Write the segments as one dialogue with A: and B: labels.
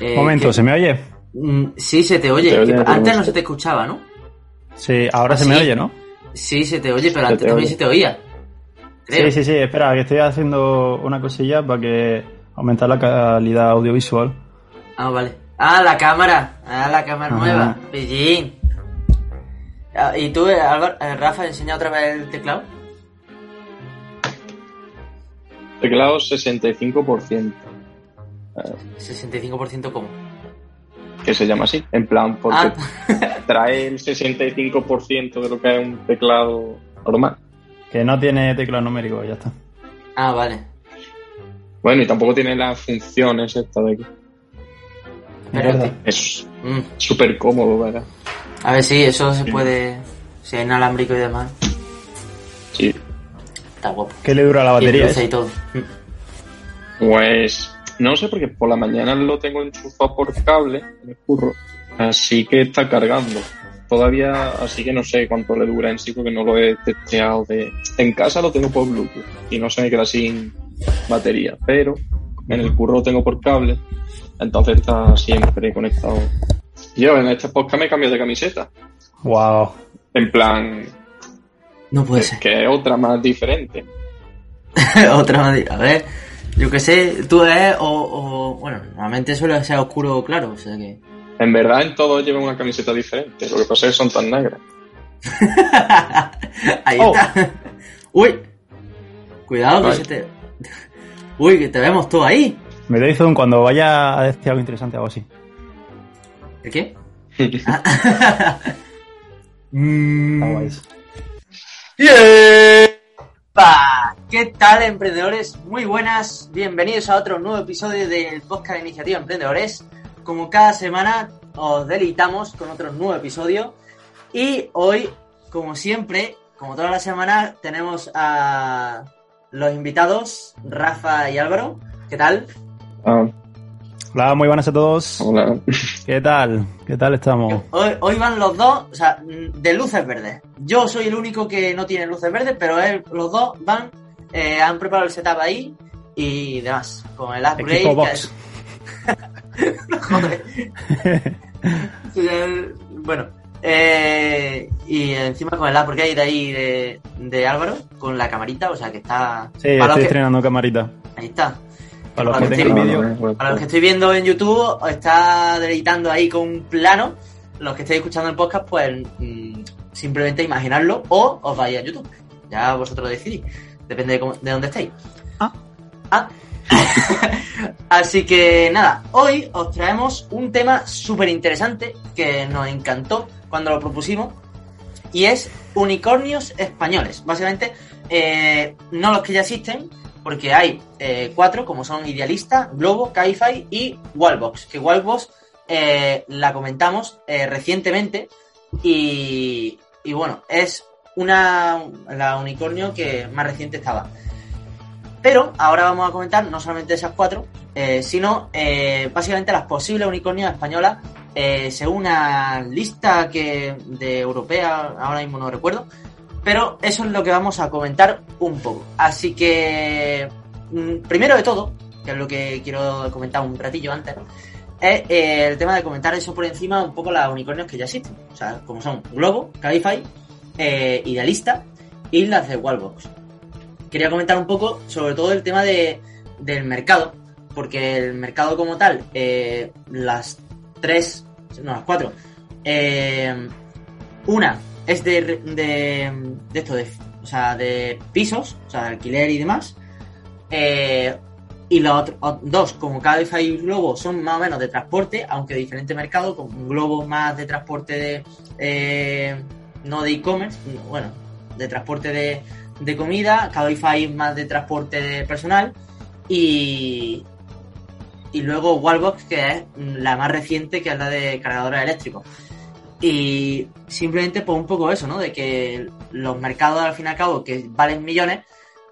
A: Eh,
B: Momento,
A: que-
B: ¿se me oye?
A: Mm, Sí, se te oye.
C: Se
A: antes
C: no
A: se te escuchaba, ¿no?
B: Sí, ahora
A: ¿Ah,
B: se me oye, ¿no?
A: Sí, se te oye, pero
C: Se
A: antes
C: te
A: también
C: oye.
A: se te oía. Creo.
B: Sí, sí, sí, espera, que estoy haciendo una cosilla para que aumentar la calidad audiovisual.
A: Ah, vale. Ah, la cámara. Ah, la cámara
B: Ajá.
A: nueva. Pillín. Ah, ¿Y tú, eh, Álvaro, eh, Rafa, enseña otra vez el teclado?
C: Teclado 65%,
A: 65% como.
C: que se llama así. En plan, porque
A: Ah,
C: trae el 65% de lo que es un teclado normal.
B: Que no tiene teclado numérico, ya está.
A: ah, vale.
C: Bueno, y tampoco tiene las funciones esta de aquí.
A: Pero
C: Es
A: mm,
C: súper cómodo, ¿verdad?
A: A ver, sí, eso se puede... Si es inalámbrico y demás,
C: Sí.
A: está guapo.
B: ¿Qué le dura la batería?
A: y todo. Mm.
C: Pues no sé, porque por la mañana lo tengo enchufado por cable en el curro, así que está cargando. Todavía, así que no sé cuánto le dura en sí, porque no lo he testeado. De... En casa lo tengo por Bluetooth y no se me queda sin batería, pero en el curro lo tengo por cable, entonces está siempre conectado. Yo en este podcast me cambio de camiseta,
B: Wow.
C: en plan,
A: No puede ser.
C: que es otra más diferente.
A: Otra más. A ver, yo qué sé, tú eres o, o- Bueno, normalmente suele ser oscuro o claro, o sea que.
C: En verdad en todos llevan una camiseta diferente, lo que pasa es que son tan negras.
A: Ahí
B: Oh.
A: está. Uy, cuidado que
C: Ay.
A: se te. Uy, que te vemos todo ahí.
B: Me doy zoom cuando vaya a decir algo interesante o algo así.
A: ¿El qué? Ah. Mm. ¡Yepa! ¿Qué tal, emprendedores? Muy buenas, bienvenidos a otro nuevo episodio del podcast de Iniciativa Emprendedores. Como cada semana, os deleitamos con otro nuevo episodio. Y hoy, como siempre, como toda la semana, tenemos a los invitados, Rafa y Álvaro. ¿Qué tal?
C: Ah,
B: Hola, muy buenas a todos.
C: hola.
B: ¿Qué tal? ¿Qué tal estamos?
A: Hoy, hoy van los dos, o sea, de luces verdes. Yo soy el único que no tiene luces verdes, pero él- los dos van, eh, han preparado el setup ahí y demás. Con el upgrade.
B: Equipo
A: que
B: box.
A: es- Joder. Bueno, eh, y encima con el upgrade de ahí de, de Álvaro, con la camarita, o sea que está.
B: Sí,
A: para los
B: estoy
A: que-
B: estrenando camarita.
A: ahí está.
B: Para los
A: Para
B: que
A: los
B: tengan
A: que-
B: vídeo.
A: Para los que estoy viendo en YouTube, os está deleitando ahí con un plano. Los que estáis escuchando el podcast, pues mm, simplemente imaginarlo o os vais a YouTube. Ya vosotros decidís. Depende de, cómo- de dónde estéis.
B: Ah.
A: Ah. Así que nada, hoy os traemos un tema súper interesante que nos encantó cuando lo propusimos y es unicornios españoles. Básicamente, eh, no los que ya existen, porque hay eh, cuatro, como son Idealista, Globo, Caify y Wallbox. Que Wallbox eh, la comentamos recientemente y, y bueno, es una la unicornio que más reciente estaba. Pero ahora vamos a comentar no solamente esas cuatro, eh, sino eh, básicamente las posibles unicornios españolas eh, según una lista que de europea, ahora mismo no recuerdo, pero eso es lo que vamos a comentar un poco. Así que, mm, primero de todo, que es lo que quiero comentar un ratillo antes, es el tema de comentar eso por encima un poco las unicornios que ya existen. O sea, como son Globo, Cabify, eh, Idealista y las de Wallbox. Quería comentar un poco sobre todo el tema de, del mercado, porque el mercado como tal, eh, las tres, no, las cuatro, eh, una es de, de, de esto, de, o sea, de pisos, o sea, de alquiler y demás. Y o- dos, como Cabify y Globo, son más o menos de transporte, aunque de diferente mercado, con Globo más de transporte de, no de e-commerce, bueno, de transporte de, de comida, Cabify más de transporte de personal y, y luego Wallbox, que es la más reciente, que es la de cargadores eléctricos. Y simplemente pues un poco eso, ¿no? De que los mercados al fin y al cabo que valen millones,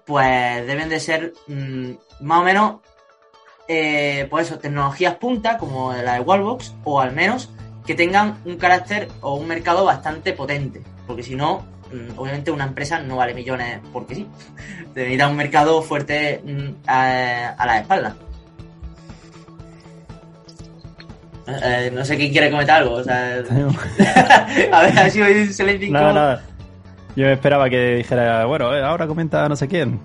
A: pues deben de ser mm, más o menos, eh, pues eso, tecnologías punta como la de Wallbox, o al menos que tengan un carácter o un mercado bastante potente. Porque si no, mm, obviamente una empresa no vale millones porque sí. Te necesita un mercado fuerte mm, a, a la espalda. Eh, no sé quién quiere comentar algo. O sea, a ver, ha sido silencio
B: Nada, nada. Yo esperaba que dijera, bueno, eh, ahora comenta no sé quién.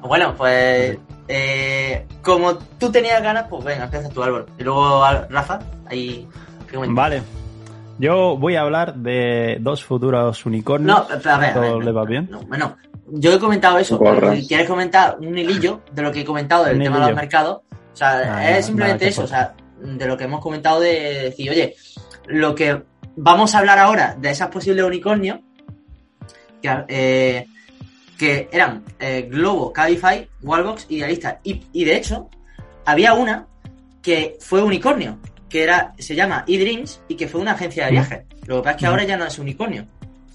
A: Bueno, pues eh, como tú tenías ganas, pues venga, empieza tú, Álvaro. Y luego Rafa, ahí.
B: Vale. Yo voy a hablar de dos futuros unicornios.
A: No, pero a ver, a ver,
B: ¿Todo
A: no,
B: le va bien?
A: No, bueno, yo he comentado eso. Si quieres comentar un hilillo de lo que he comentado del
B: Un
A: tema de los mercados, o sea,
B: Ah,
A: es simplemente
B: nada,
A: eso, o sea, de lo que hemos comentado de decir, oye, lo que vamos a hablar ahora de esas posibles unicornios, que, eh, que eran eh, Globo, Cabify, Wallbox y Idealista. Y, y de hecho, había una que fue unicornio, que era, se llama eDreams y que fue una agencia de viajes. Lo que pasa es que ahora ya no es unicornio.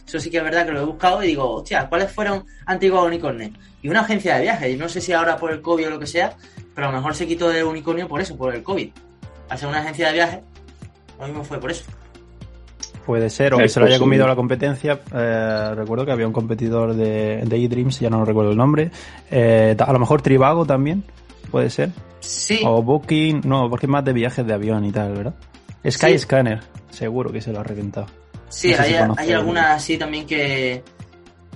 A: Eso sí que es verdad que lo he buscado y digo, hostia, ¿cuáles fueron antiguos unicornios? Y una agencia de viajes. Y no sé si ahora por el COVID o lo que sea, pero a lo mejor se quitó de unicornio por eso, por el COVID. Al ser una agencia de viajes, lo mismo fue por eso.
B: Puede ser, o que se lo haya comido la competencia. Eh, recuerdo que había un competidor de, de eDreams, ya no recuerdo el nombre. Eh, a lo mejor Trivago también, puede ser.
A: Sí,
B: O Booking, no, porque es más de viajes de avión y tal, ¿verdad? Sky
A: Sí.
B: Scanner, seguro que se lo ha reventado.
A: Sí,
B: No sé
A: hay,
B: si
A: hay algunas así también que,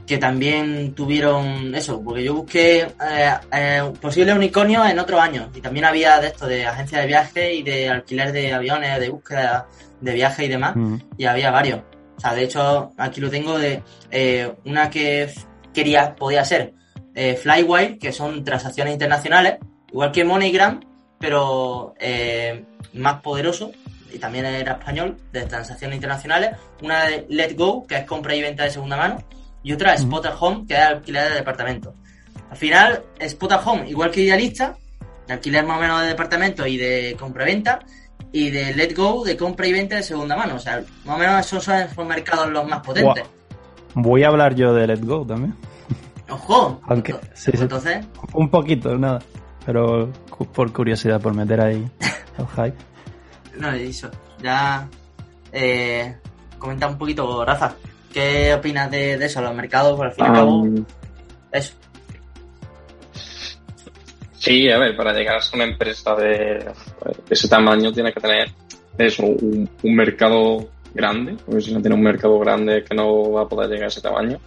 A: que también tuvieron eso, porque yo busqué eh, eh, posibles unicornios en otros años y también había de esto, de agencias de viaje y de alquiler de aviones, de búsqueda de viaje y demás,
B: Mm.
A: y había varios. O sea, de hecho, aquí lo tengo de eh, una que quería, podía ser eh, Flywire, que son transacciones internacionales, igual que MoneyGram, pero eh, más poderoso, y también era español, de transacciones internacionales. Una de Let Go, que es compra y venta de segunda mano, y otra
B: Ujú.
A: Spotter Home, que es alquiler de departamento. Al final, Spotter Home, igual que Idealista, de alquiler más o menos de departamento y de compra-venta, y de Let Go, de compra y venta de segunda mano. O sea, más o menos esos son los mercados los más potentes.
B: Voy a hablar yo de Let Go también.
A: ¡Ojo!
B: Aunque- sí, sí.
A: Entonces,
B: Un poquito, nada. Pero por curiosidad, por meter ahí el hype.
A: no, eso. Ya. Eh, comenta un poquito, Rafa. ¿Qué opinas de, de eso? Los mercados, por al fin y al cabo,
C: Am,
A: eso.
C: sí, a ver, para llegar a ser una empresa de, de ese tamaño tienes que tener eso, un, un mercado grande, porque si no tienes un mercado grande es que no va a poder llegar a ese tamaño.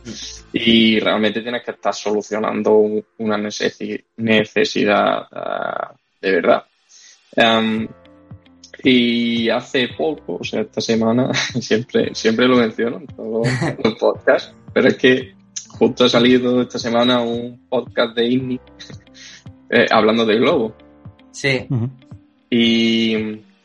C: Y realmente tienes que estar solucionando un- una necesi- necesidad ah, de verdad. Am, y hace poco, o sea, esta semana, siempre, siempre lo menciono en todos los podcasts, pero es que justo ha salido esta semana un podcast de INNI eh, hablando de Globo.
A: Sí.
C: Y,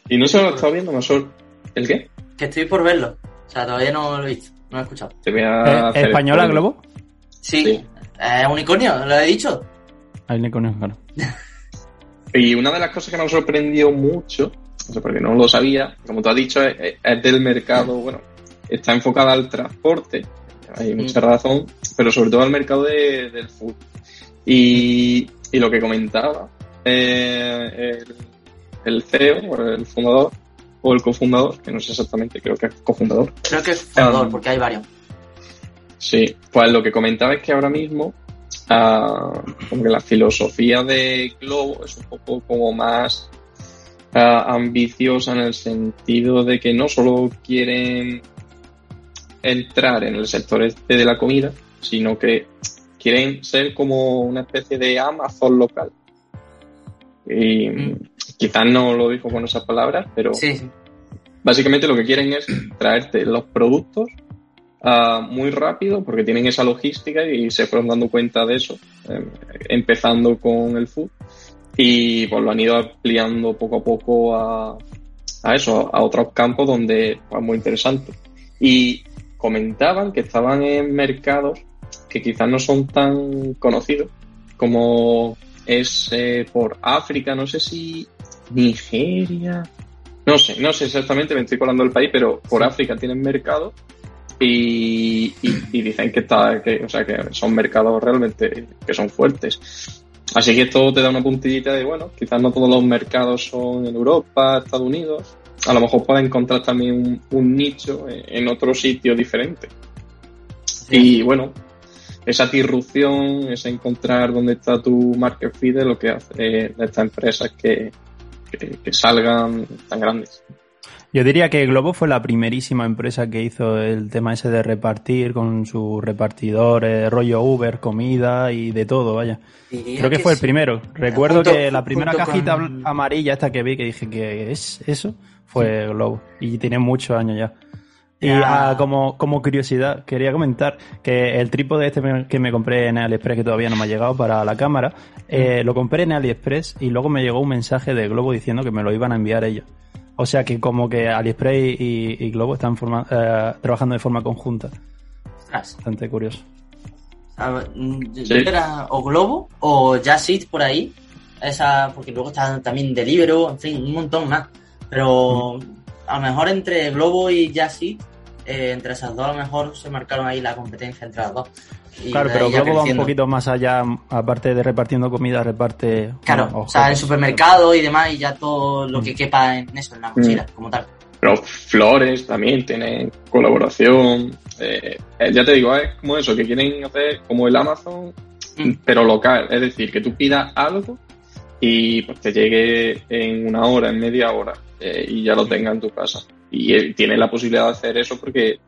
C: y no se lo he estado viendo, más solo. ¿El qué?
A: Que estoy por verlo. O sea, todavía no lo he visto, no lo he escuchado.
C: A
B: Eh, ¿Española. Globo?
A: Sí,
C: Sí.
A: es unicornio, lo he dicho.
B: Le conozco, claro.
C: Y una de las cosas que me ha sorprendido mucho, porque no lo sabía, como tú has dicho, es, es del mercado, bueno, está enfocada al transporte, hay mucha razón, pero sobre todo al mercado de- del food. Y, y lo que comentaba eh, el, el CEO, el fundador, o el cofundador, que no sé exactamente, creo que es cofundador,
A: Creo que es fundador,
C: Um,
A: porque hay varios.
C: Sí, pues lo que comentaba es que ahora mismo ah, como que la filosofía de Globo es un poco como más ah, ambiciosa en el sentido de que no solo quieren entrar en el sector este de la comida, sino que quieren ser como una especie de Amazon local. Y
A: Mm.
C: Quizás no lo dijo con esas palabras, pero
A: Sí, sí.
C: básicamente lo que quieren es traerte los productos ah, muy rápido porque tienen esa logística y se fueron dando cuenta de eso, eh, empezando con el food y pues lo han ido ampliando poco a poco a, a eso, a otros campos donde pues, muy interesante. Y comentaban que estaban en mercados que quizás no son tan conocidos como es eh, por África, no sé si Nigeria, no sé, no sé exactamente, me estoy colando el país, pero por. África tienen mercados y, y- y dicen que está, que, o sea, que son mercados realmente que son fuertes. Así que esto te da una puntillita de, bueno, quizás no todos los mercados son en Europa, Estados Unidos. A lo mejor puedes encontrar también un, un nicho en, otro sitio diferente. Y bueno, esa disrupción, ese encontrar dónde está tu market feed es lo que hace de estas empresas que, que, que salgan tan grandes.
B: Yo diría que Globo fue la primerísima empresa que hizo el tema ese de repartir con sus repartidores, rollo Uber, comida y de todo, vaya.
A: Diría
B: Creo que fue el primero. Recuerdo
A: Junto-
B: que la primera cajita
A: con-
B: amarilla esta que vi que dije que es eso fue Globo y tiene muchos años ya. Y ah, como, como curiosidad, quería comentar que el trípode este que me compré en AliExpress, que todavía no me ha llegado para la cámara, eh, lo compré en AliExpress y luego me llegó un mensaje de Globo diciendo que me lo iban a enviar ellos. O sea que como que AliExpress y, y Globo están forma- eh, trabajando de forma conjunta. Bastante curioso.
A: A ver, mm, yo
C: Sí.
A: creo que era o Globo o Just Eat por ahí. Esa, porque luego está también Deliveroo, en fin, un montón más. Pero a lo mejor entre Globo y Just Eat, eh, entre esas dos, a lo mejor se marcaron ahí la competencia entre las dos. Y
B: Claro, pero
A: ya
B: Globo va un poquito más allá, aparte de repartiendo comida, reparte...
A: Claro,
B: bueno,
A: o sea, en
B: objetos.
A: supermercado y demás, y ya todo lo que
B: Mm.
A: quepa en eso, en la mochila, como tal.
C: Pero Flores también tienen colaboración. eh, ya te digo, es como eso, que quieren hacer como el Amazon,
A: Mm.
C: pero local. Es decir, que tú pidas algo y pues te llegue en una hora, en media hora, eh, y ya lo tengas en tu casa. Y tienen la posibilidad de hacer eso porque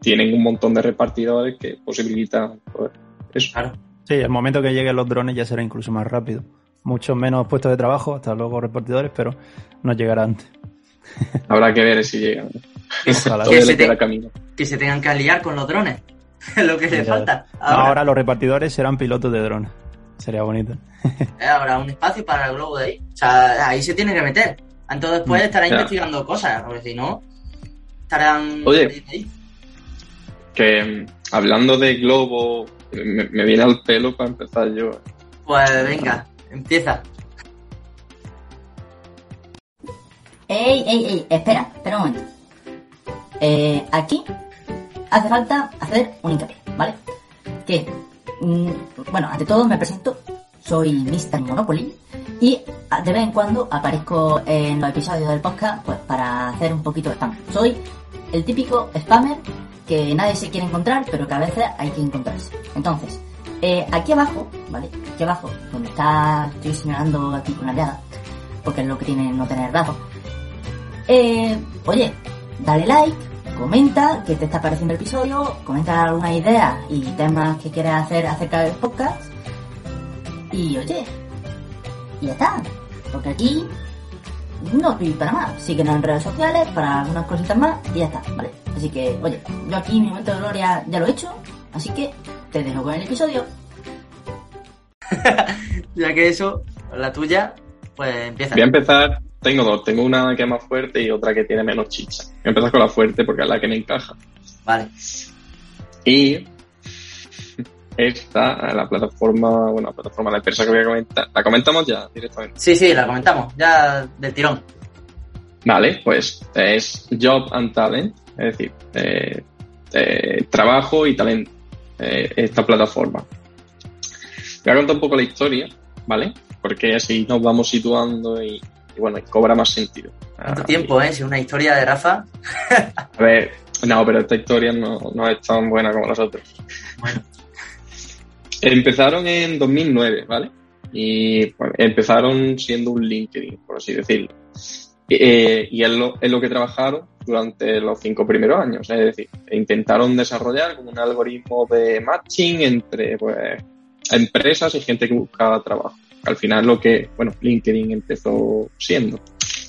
C: tienen un montón de repartidores que posibilitan pues, eso.
A: Claro.
B: Sí, el momento que lleguen los drones ya será incluso más rápido. Muchos menos puestos de trabajo, hasta luego repartidores, pero nos llegará antes.
C: Habrá que ver si llegan.
B: Ojalá.
A: Que se te-
C: camino.
A: Que se tengan que aliar con los drones. Es lo que le
B: Ya.
A: falta.
B: Ahora.
A: Ahora,
B: los repartidores serán pilotos de drones. Sería bonito.
A: eh, habrá un espacio para el globo de ahí. O sea, ahí se tiene que meter. Entonces después
B: Mm,
A: estará
C: ya.
A: investigando cosas, porque si no, estarán
C: Oye.
A: ahí.
C: Que mm, hablando de globo, me, me viene al pelo para empezar yo.
A: Pues venga, empieza.
D: Ey, ey, ey, espera, espera un momento. Eh, aquí hace falta hacer un hincapié, ¿vale? Que, mm, bueno, ante todo me presento, soy Mr. Monopoly y a- de vez en cuando aparezco en los episodios del podcast pues para hacer un poquito de spam. Soy el típico spammer que nadie se quiere encontrar, pero que a veces hay que encontrarse. Entonces, eh, aquí abajo, ¿vale? Aquí abajo, donde está, estoy señalando aquí con la llaga, porque es lo que tiene no tener datos. Eh, oye, dale like, comenta qué te está pareciendo el episodio, comenta alguna idea y temas que quieras hacer acerca del podcast. Y oye, y ya está. Porque aquí no estoy para más. Síguenos en redes sociales para algunas cositas más y ya está, ¿vale? Así que, oye, yo aquí mi momento de gloria ya lo he hecho, así que te dejo con el episodio.
A: Ya que eso, la tuya, pues empieza.
C: Voy a empezar, tengo dos, tengo una que es más fuerte y otra que tiene menos chicha. Voy a empezar con la fuerte porque es la que me encaja.
A: Vale.
C: Y esta, la plataforma, bueno, la plataforma, la empresa que voy a comentar, la comentamos ya directamente.
A: Sí, sí, la comentamos, ya del tirón.
C: Vale, pues es Job and Talent, es decir, eh, eh, trabajo y talento, eh, esta plataforma. Voy a contar un poco la historia, ¿vale? Porque así nos vamos situando y, y bueno, y cobra más sentido.
A: ¿Cuánto
C: Ah,
A: tiempo, eh? Si una historia de Rafa.
C: A ver, no, pero esta historia no, no es tan buena como las otras.
A: Bueno.
C: Empezaron en 2009, ¿vale? Y pues, empezaron siendo un LinkedIn, por así decirlo. Eh, y es lo, es lo que trabajaron durante los cinco primeros años. Es decir, intentaron desarrollar como un algoritmo de matching entre pues, empresas y gente que buscaba trabajo. Al final lo que, bueno, LinkedIn empezó siendo.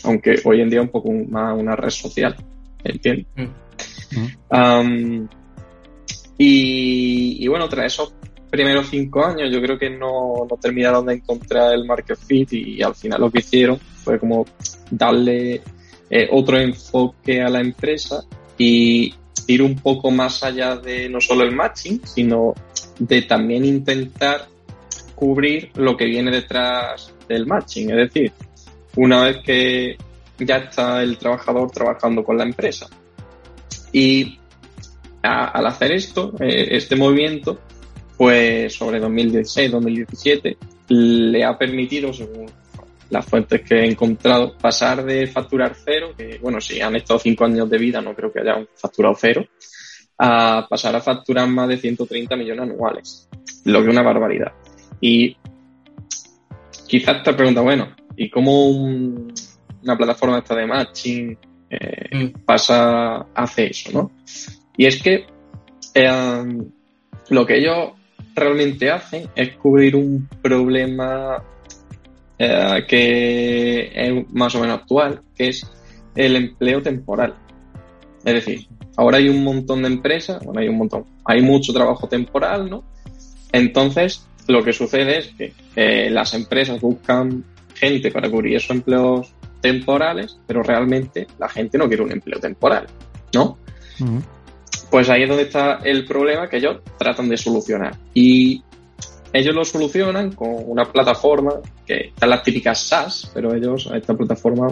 C: Aunque hoy en día es un poco más una red social. ¿Entiendes?
A: Mm.
C: Um, y, y bueno, tras esos primeros cinco años yo creo que no, no terminaron de encontrar el market fit y, al final lo que hicieron fue como darle eh, otro enfoque a la empresa y ir un poco más allá de no solo el matching, sino de también intentar cubrir lo que viene detrás del matching. Es decir, una vez que ya está el trabajador trabajando con la empresa. Y al hacer esto, eh, este movimiento, pues sobre 2016-2017, le ha permitido, según las fuentes que he encontrado, pasar de facturar cero, que bueno, si han estado cinco años de vida, no creo que hayan facturado cero, a pasar a facturar más de 130 millones anuales, lo que es una barbaridad. Y quizás te pregunta, bueno, ¿y cómo un- una plataforma esta de matching eh,
A: Mm.
C: pasa, hace eso, ¿no? Y es que eh, lo que ellos realmente hacen es cubrir un problema eh, que es más o menos actual, que es el empleo temporal. Es decir, ahora hay un montón de empresas, bueno, hay un montón, hay mucho trabajo temporal, ¿no? Entonces, lo que sucede es que eh, las empresas buscan gente para cubrir esos empleos temporales, pero realmente la gente no quiere un empleo temporal, ¿no? Pues ahí es donde está el problema que ellos tratan de solucionar. Y ellos lo solucionan con una plataforma que están las típicas SaaS, pero ellos a esta plataforma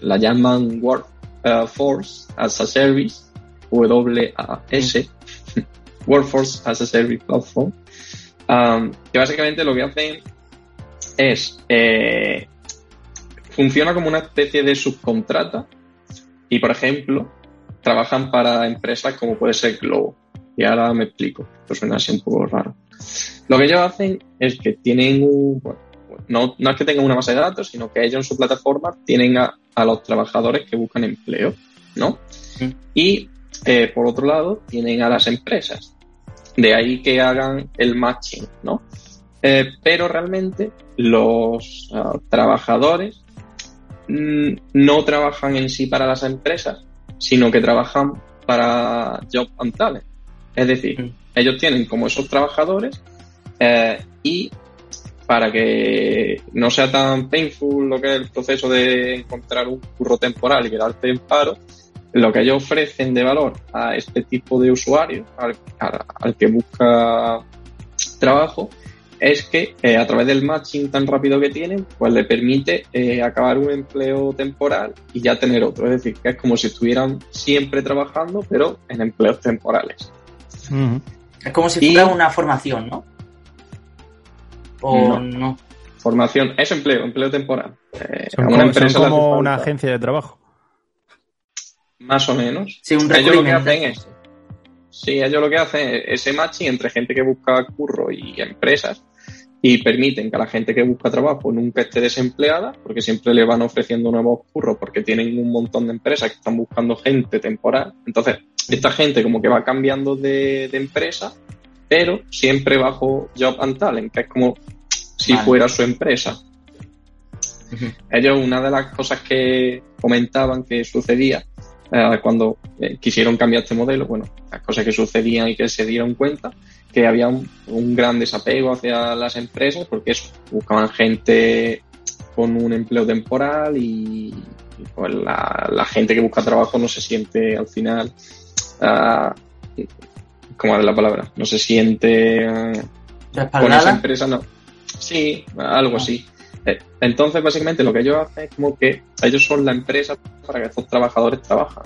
C: la llaman Workforce as a Service, W-A-S, Workforce as a Service Platform, um, que básicamente lo que hacen es eh, funciona como una especie de subcontrata y, por ejemplo, trabajan para empresas como puede ser Globo. Y ahora me explico, esto suena así un poco raro. Lo que ellos hacen es que tienen un, bueno, no, no es que tengan una base de datos, sino que ellos en su plataforma tienen a, a los trabajadores que buscan empleo, ¿no? Y eh, por otro lado, tienen a las empresas. De ahí que hagan el matching, ¿no? Eh, pero realmente los ah, trabajadores mm, no trabajan en sí para las empresas, sino que trabajan para Job and Talent. Es decir,
A: Mm.
C: ellos tienen como esos trabajadores eh, y para que no sea tan painful lo que es el proceso de encontrar un curro temporal y quedarte en paro, lo que ellos ofrecen de valor a este tipo de usuario, al, al- al que busca trabajo, es que eh, a través del matching tan rápido que tienen, pues le permite eh, acabar un empleo temporal y ya tener otro. Es decir, que es como si estuvieran siempre trabajando, pero en empleos temporales.
A: Es como si
C: Y-
A: fuera una formación, ¿no? O
C: No.
A: no.
C: Formación es empleo, empleo temporal. Eh,
B: Son como,
C: una
B: son como agencia de trabajo.
C: Más o menos.
A: Sí, un
C: Ellos lo que hacen es, sí, ellos lo que hacen es ese matching entre gente que busca curro y empresas y permiten que la gente que busca trabajo nunca esté desempleada porque siempre le van ofreciendo nuevos curros porque tienen un montón de empresas que están buscando gente temporal. Entonces, esta gente como que va cambiando de, de empresa, pero siempre bajo Job and Talent, que es como si
A: Vale.
C: fuera su empresa. Ellos, una de las cosas que comentaban que sucedía eh, cuando eh, quisieron cambiar este modelo, bueno, las cosas que sucedían y que se dieron cuenta, que había un, un gran desapego hacia las empresas porque eso, buscaban gente con un empleo temporal y, y, pues la, la gente que busca trabajo no se siente al final, ah, ¿cómo es la palabra? No se siente ah, con esa empresa no. Sí, algo
A: Ah.
C: así. Eh, Entonces, básicamente, lo que ellos hacen es como que ellos son la empresa para que estos trabajadores trabajan.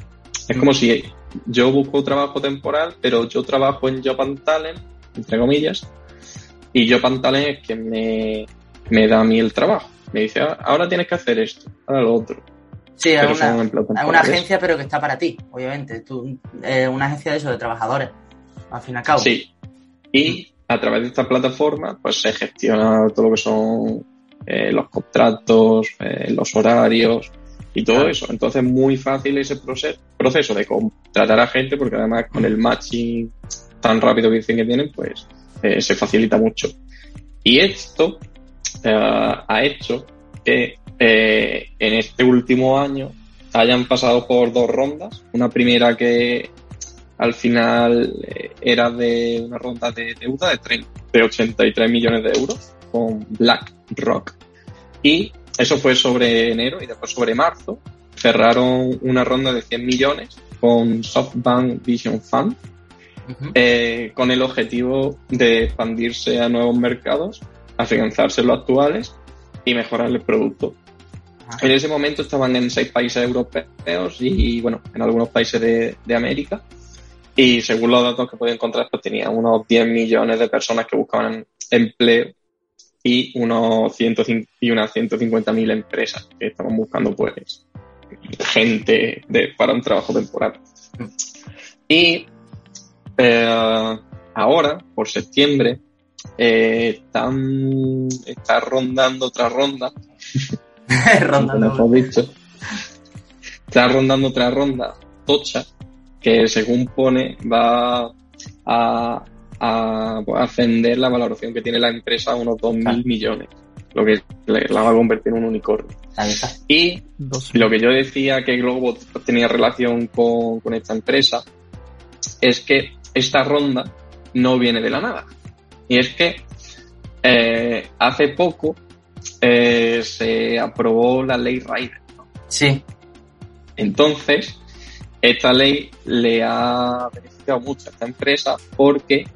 C: Es como si yo busco trabajo temporal, pero yo trabajo en Job and Talent, entre comillas, y Job and Talent es quien me, me da a mí el trabajo. Me dice, "Ah, ahora tienes que hacer esto, ahora lo otro.
A: Sí, es una, una agencia, pero que está para ti, obviamente. Tú, eh, una agencia de eso, de trabajadores. Al fin y al cabo.
C: Sí. Y a través de esta plataforma, pues se gestiona todo lo que son eh, los contratos, eh, los horarios y todo
A: Claro.
C: eso. Entonces, muy fácil ese proceso, proceso de contratar a gente, porque además con el matching tan rápido que dicen que tienen, pues eh, se facilita mucho. Y esto ha hecho que en este último año hayan pasado por dos rondas. Una primera que al final era de una ronda de deuda de, 30 de 83 millones de euros con BlackRock. Y eso fue sobre enero y después sobre marzo cerraron una ronda de 100 millones con SoftBank Vision Fund eh, con el objetivo de expandirse a nuevos mercados, afianzarse en los actuales y mejorar el producto.
A: Ah.
C: En ese momento estaban en seis países europeos y, bueno, en algunos países de, de América. Y según los datos que podía encontrar, pues tenía unos 10 millones de personas que buscaban empleo y unos 105 y unas 150.000 empresas que estaban buscando, pues, gente de, para un trabajo temporal. Y eh, ahora, por septiembre, eh, están, está rondando otra ronda
A: Rondando.
C: mejor dicho, está rondando otra ronda tocha que según pone va a, a ascender la valoración que tiene la empresa a unos 2.000
A: Claro.
C: millones, lo que la va a convertir en un unicornio.
A: Ahí está.
C: Y
B: Dos.
C: lo que yo decía que Globo tenía relación con, con esta empresa es que esta ronda no viene de la nada. Y es que eh, hace poco eh, se aprobó la ley Rider.
A: Sí,
C: Entonces, esta ley le ha beneficiado mucho a esta empresa porque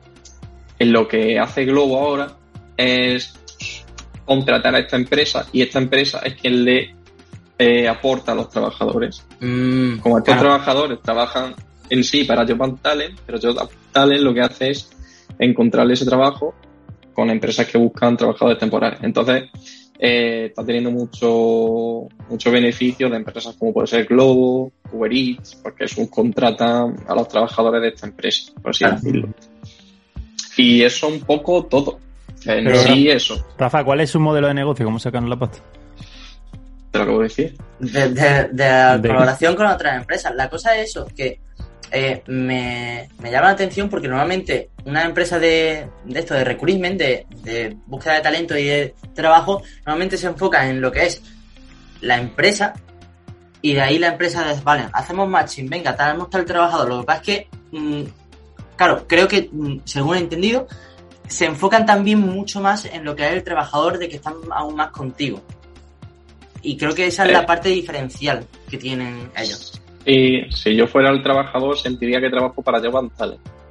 C: lo que hace Globo ahora es contratar a esta empresa y esta empresa es quien le eh, aporta a los trabajadores.
A: Mm,
C: Como estos
A: claro.
C: trabajadores trabajan en sí para Job Talent, pero Job Talent lo que hace es encontrarle ese trabajo con empresas que buscan trabajadores temporales. Entonces, eh, está teniendo mucho, mucho beneficio de empresas como puede ser Globo, Uber Eats, porque subcontratan a los trabajadores de esta empresa, por así
A: Claro.
C: decirlo. Y eso un poco todo. En
B: Pero-
C: sí, eso,
B: Rafa, ¿cuál es su modelo de negocio? ¿Cómo sacan la pasta?
C: te lo acabo de decir.
A: de, de- de la
B: De-
A: colaboración con otras empresas. La cosa es eso, que eh, me, me llama la atención porque normalmente una empresa de, de esto, de recruitment, de, de búsqueda de talento y de trabajo, normalmente se enfoca en lo que es la empresa y de ahí la empresa dice, vale, hacemos matching, venga, tenemos tal trabajador. Lo que pasa es que, mm, claro, creo que, mm, según he entendido, se enfocan también mucho más en lo que es el trabajador de que están aún más contigo. Y creo que esa es
C: Eh.
A: la parte diferencial que tienen ellos.
C: Y si yo fuera el trabajador, sentiría que trabajo para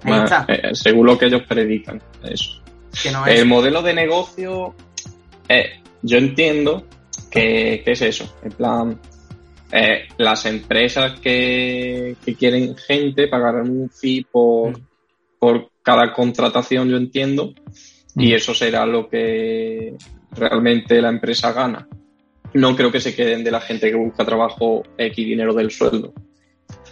C: Más,
A: está.
C: eh, según lo que ellos predican. Eso.
A: Que no es.
C: El modelo de negocio, eh, yo entiendo que, que es eso. En plan, eh, las empresas que, que quieren gente pagarán un fee por,
A: Mm.
C: Por cada contratación, yo entiendo, y
B: Mm.
C: eso será lo que realmente la empresa gana. No creo que se queden de la gente que busca trabajo X dinero del sueldo.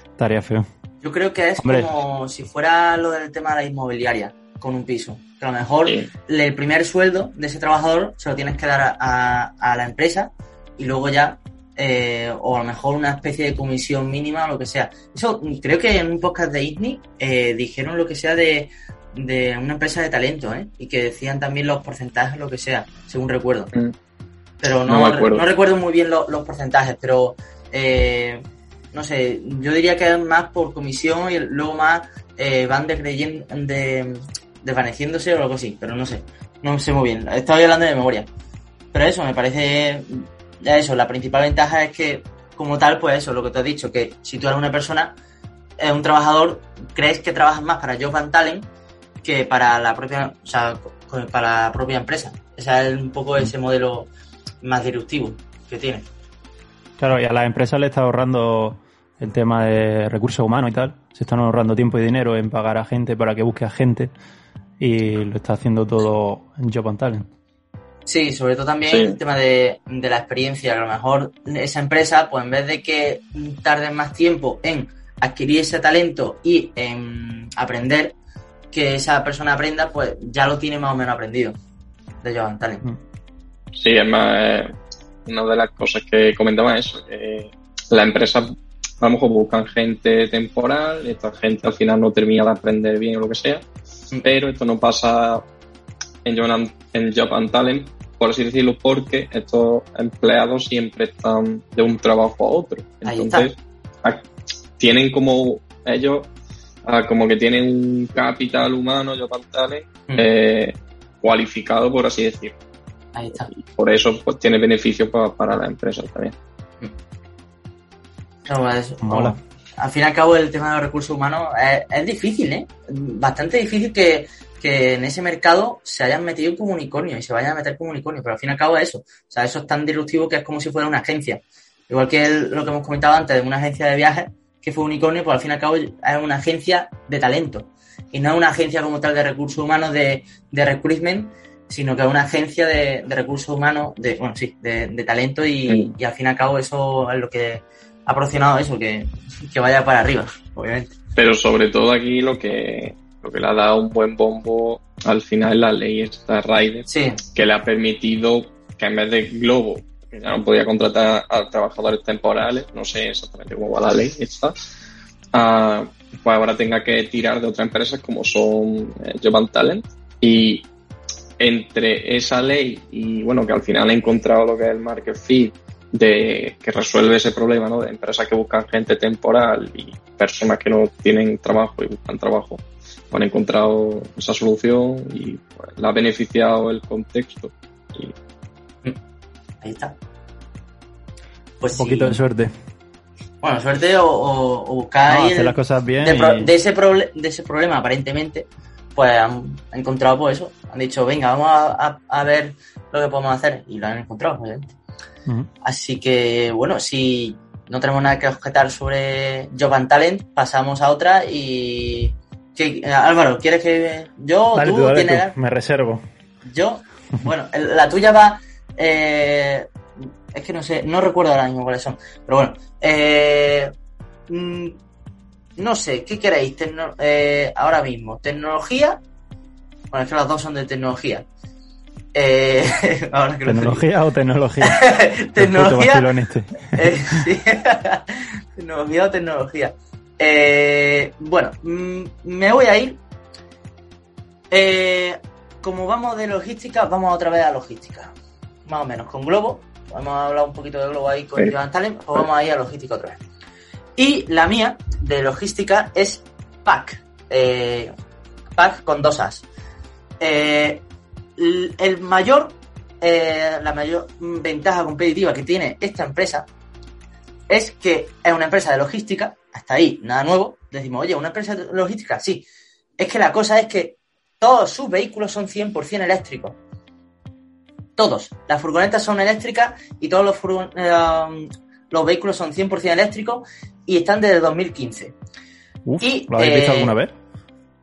B: Estaría feo.
A: Yo creo que es
B: Hombre.
A: como si fuera lo del tema de la inmobiliaria con un piso. Que a lo mejor
C: Sí.
A: el primer sueldo de ese trabajador se lo tienes que dar a, a- a la empresa y luego ya, eh, o a lo mejor una especie de comisión mínima o lo que sea. Eso creo que en un podcast de ISNI eh, dijeron lo que sea de, de una empresa de talento, ¿eh? Y que decían también los porcentajes, lo que sea, según recuerdo.
C: Mm.
A: Pero
C: No
A: recuerdo muy bien lo- los porcentajes, pero eh, no sé, yo diría que es más por comisión y luego más eh, van decreyen- de, desvaneciéndose o algo así, pero no sé, no sé muy bien, estoy hablando de memoria. Pero eso, me parece, eso, la principal ventaja es que como tal, pues eso, lo que te has dicho, que si tú eres una persona, es un trabajador, crees que trabajas más para Job and Talent que para la propia, o sea, para la propia empresa. Ese es un poco ese modelo más disruptivo que tiene.
B: Claro, y a las empresas le está ahorrando el tema de recursos humanos y tal. Se están ahorrando tiempo y dinero en pagar a gente para que busque a gente y lo está haciendo todo en Job and Talent.
A: Sí, sobre todo también
C: Sí.
A: el tema de, de la experiencia, a lo mejor esa empresa, pues en vez de que tarden más tiempo en adquirir ese talento y en aprender que esa persona aprenda, pues ya lo tiene más o menos aprendido de Joan Talent.
C: Sí, es más, eh, una de las cosas que comentaba eso, que la empresa a lo mejor buscan gente temporal, y esta gente al final no termina de aprender bien o lo que sea,
A: Mm.
C: pero esto no pasa en Job and, en Job and Talent, por así decirlo, porque estos empleados siempre están de un trabajo a otro. Entonces, a- tienen como ellos, como que tienen un capital humano, Job and Talent,
A: Mm.
C: eh, cualificado, por así decirlo.
A: Ahí está.
C: Y por eso pues tiene beneficios pa- para la empresa también.
A: Es-
B: Mola.
A: vamos, Al fin y al cabo, el tema de los recursos humanos es, es difícil, ¿eh? Bastante difícil que, que en ese mercado se hayan metido como unicornio y se vayan a meter como unicornio, pero al fin y al cabo es eso. O sea, eso es tan disruptivo que es como si fuera una agencia. Igual que el- lo que hemos comentado antes de una agencia de viajes que fue unicornio, pues al fin y al cabo es una agencia de talento. Y no es una agencia como tal de recursos humanos de, de recruitment, sino que es una agencia de, de recursos humanos, de, bueno, sí, de, de talento y,
C: Sí.
A: y al fin y al cabo eso es lo que ha proporcionado eso, que, que vaya para arriba, obviamente.
C: Pero sobre todo aquí lo que, lo que le ha dado un buen bombo al final la ley esta Rider,
A: Sí,
C: que le ha permitido que en vez de Globo que ya no podía contratar a trabajadores temporales, no sé exactamente cómo va la ley esta, ah, pues ahora tenga que tirar de otras empresas como son eh, Job Talent y entre esa ley y bueno que al final he encontrado lo que es el market fit de que resuelve ese problema ¿no? de empresas que buscan gente temporal y personas que no tienen trabajo y buscan trabajo han encontrado esa solución y pues, la ha beneficiado el contexto. Y...
A: ahí está.
B: Pues un poquito de suerte.
A: Bueno suerte o, o, buscar
B: hacer las cosas bien
A: de, de ese de ese problema aparentemente pues han encontrado pues eso. Han dicho venga vamos a, a, ver lo que podemos hacer. Y lo han encontrado obviamente. Así que, bueno, si no tenemos nada que objetar sobre Job and Talent, pasamos a otra y... Álvaro, ¿quieres que yo?
B: tú, tienes... Me reservo.
A: Yo, bueno, la tuya va... Eh, es que no sé, no recuerdo ahora mismo cuáles son, pero bueno. Eh, mm, no sé, ¿qué queréis? Eh, ahora mismo, tecnología. Bueno, es que las dos son de tecnología. Eh,
B: ¿Tecnología o tecnología?
A: tecnología. Este. Eh, tecnología o tecnología. Eh, bueno, mm, me voy a ir. como vamos de logística, vamos otra vez a logística. Más o menos, con Globo. Vamos a hablar un poquito de Globo ahí con sí. Talent, pues vamos a ir a logística otra vez. Y la mía de logística es PAC. PAC con dos As. Eh, el mayor, eh, la mayor ventaja competitiva que tiene esta empresa es que es una empresa de logística, hasta ahí, nada nuevo. Decimos, oye, una empresa logística, sí. Es que la cosa es que todos sus vehículos son 100% eléctricos. Todos. Las furgonetas son eléctricas y todos los, eh, los vehículos son 100% eléctricos y están desde 2015.
B: y, ¿Lo habéis visto eh, alguna vez?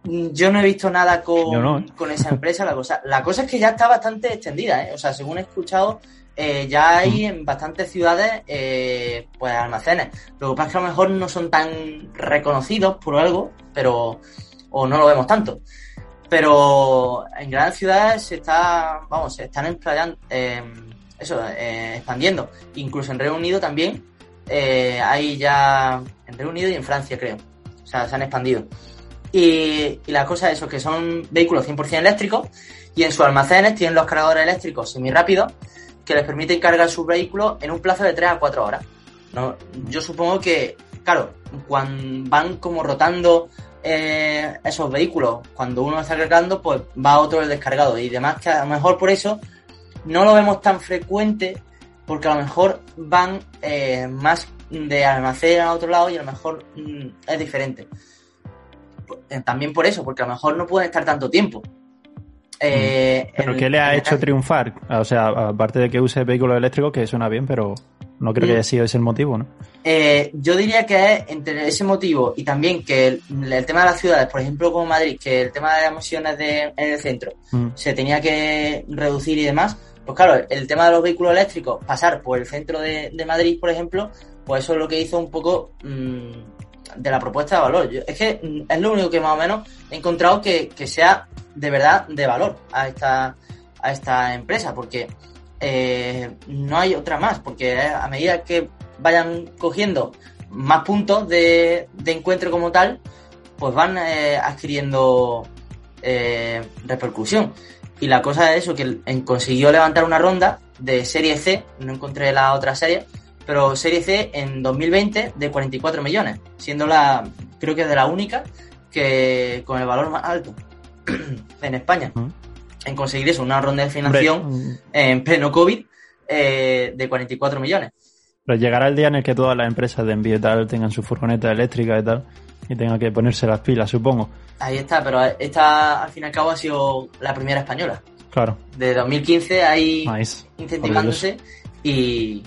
A: Yo no he visto nada con, con esa empresa. La cosa, la cosa es que ya está bastante extendida, ¿eh? O sea, según he escuchado, eh, ya hay en bastantes ciudades eh, pues almacenes. Lo que pasa es que a lo mejor no son tan reconocidos por algo, pero o no lo vemos tanto. Pero en grandes ciudades se está, vamos, se están explayando, eso, expandiendo. Incluso en Reino Unido también hay ya, en Reino Unido y en Francia creo. O sea, se han expandido. Y, la cosa es eso, que son vehículos 100% eléctricos y en sus almacenes tienen los cargadores eléctricos semi-rápidos que les permiten cargar sus vehículos en un plazo de 3 a 4 horas. ¿no? Yo supongo que, claro, cuando van como rotando eh, esos vehículos, cuando uno está cargando, pues va otro el descargado y demás, que a lo mejor por eso no lo vemos tan frecuente, porque a lo mejor van eh, más de almacén a otro lado y a lo mejor mm, es diferente. Eh, también por eso, porque a lo mejor no pueden estar tanto tiempo.
B: Eh, ¿Pero qué le ha hecho triunfar? O sea, aparte de que use vehículos eléctricos, que suena bien, pero no creo que haya sido ese el motivo, ¿no?
A: Eh, yo diría que es entre ese motivo y también que el, tema de las ciudades, por ejemplo, como Madrid, que el tema de las emisiones de, en el centro mm. se tenía que reducir y demás, pues claro, el tema de los vehículos eléctricos, pasar por el centro de, Madrid, por ejemplo, pues eso es lo que hizo un poco... Mm, de la propuesta de valor. es que mm, es lo único que más o menos he encontrado que, sea de verdad de valor a esta, a esta empresa, porque eh, no hay otra más, porque a medida que vayan cogiendo más puntos de, encuentro como tal, pues van eh, adquiriendo eh, repercusión. Y la cosa es eso, que consiguió levantar una ronda de serie C, no encontré la otra serie, pero Serie C en 2020 de 44 millones, siendo la, creo que de la única que con el valor más alto en España. En conseguir eso, una ronda de financiación mm. en pleno COVID eh, de 44 millones.
B: Pero llegará el día en el que todas las empresas de envío y tal tengan su furgoneta eléctrica y tal, y tengan que ponerse las pilas, supongo.
A: Ahí está, pero esta al fin y al cabo ha sido la primera española.
B: Claro.
A: De 2015 ahí incentivándose y,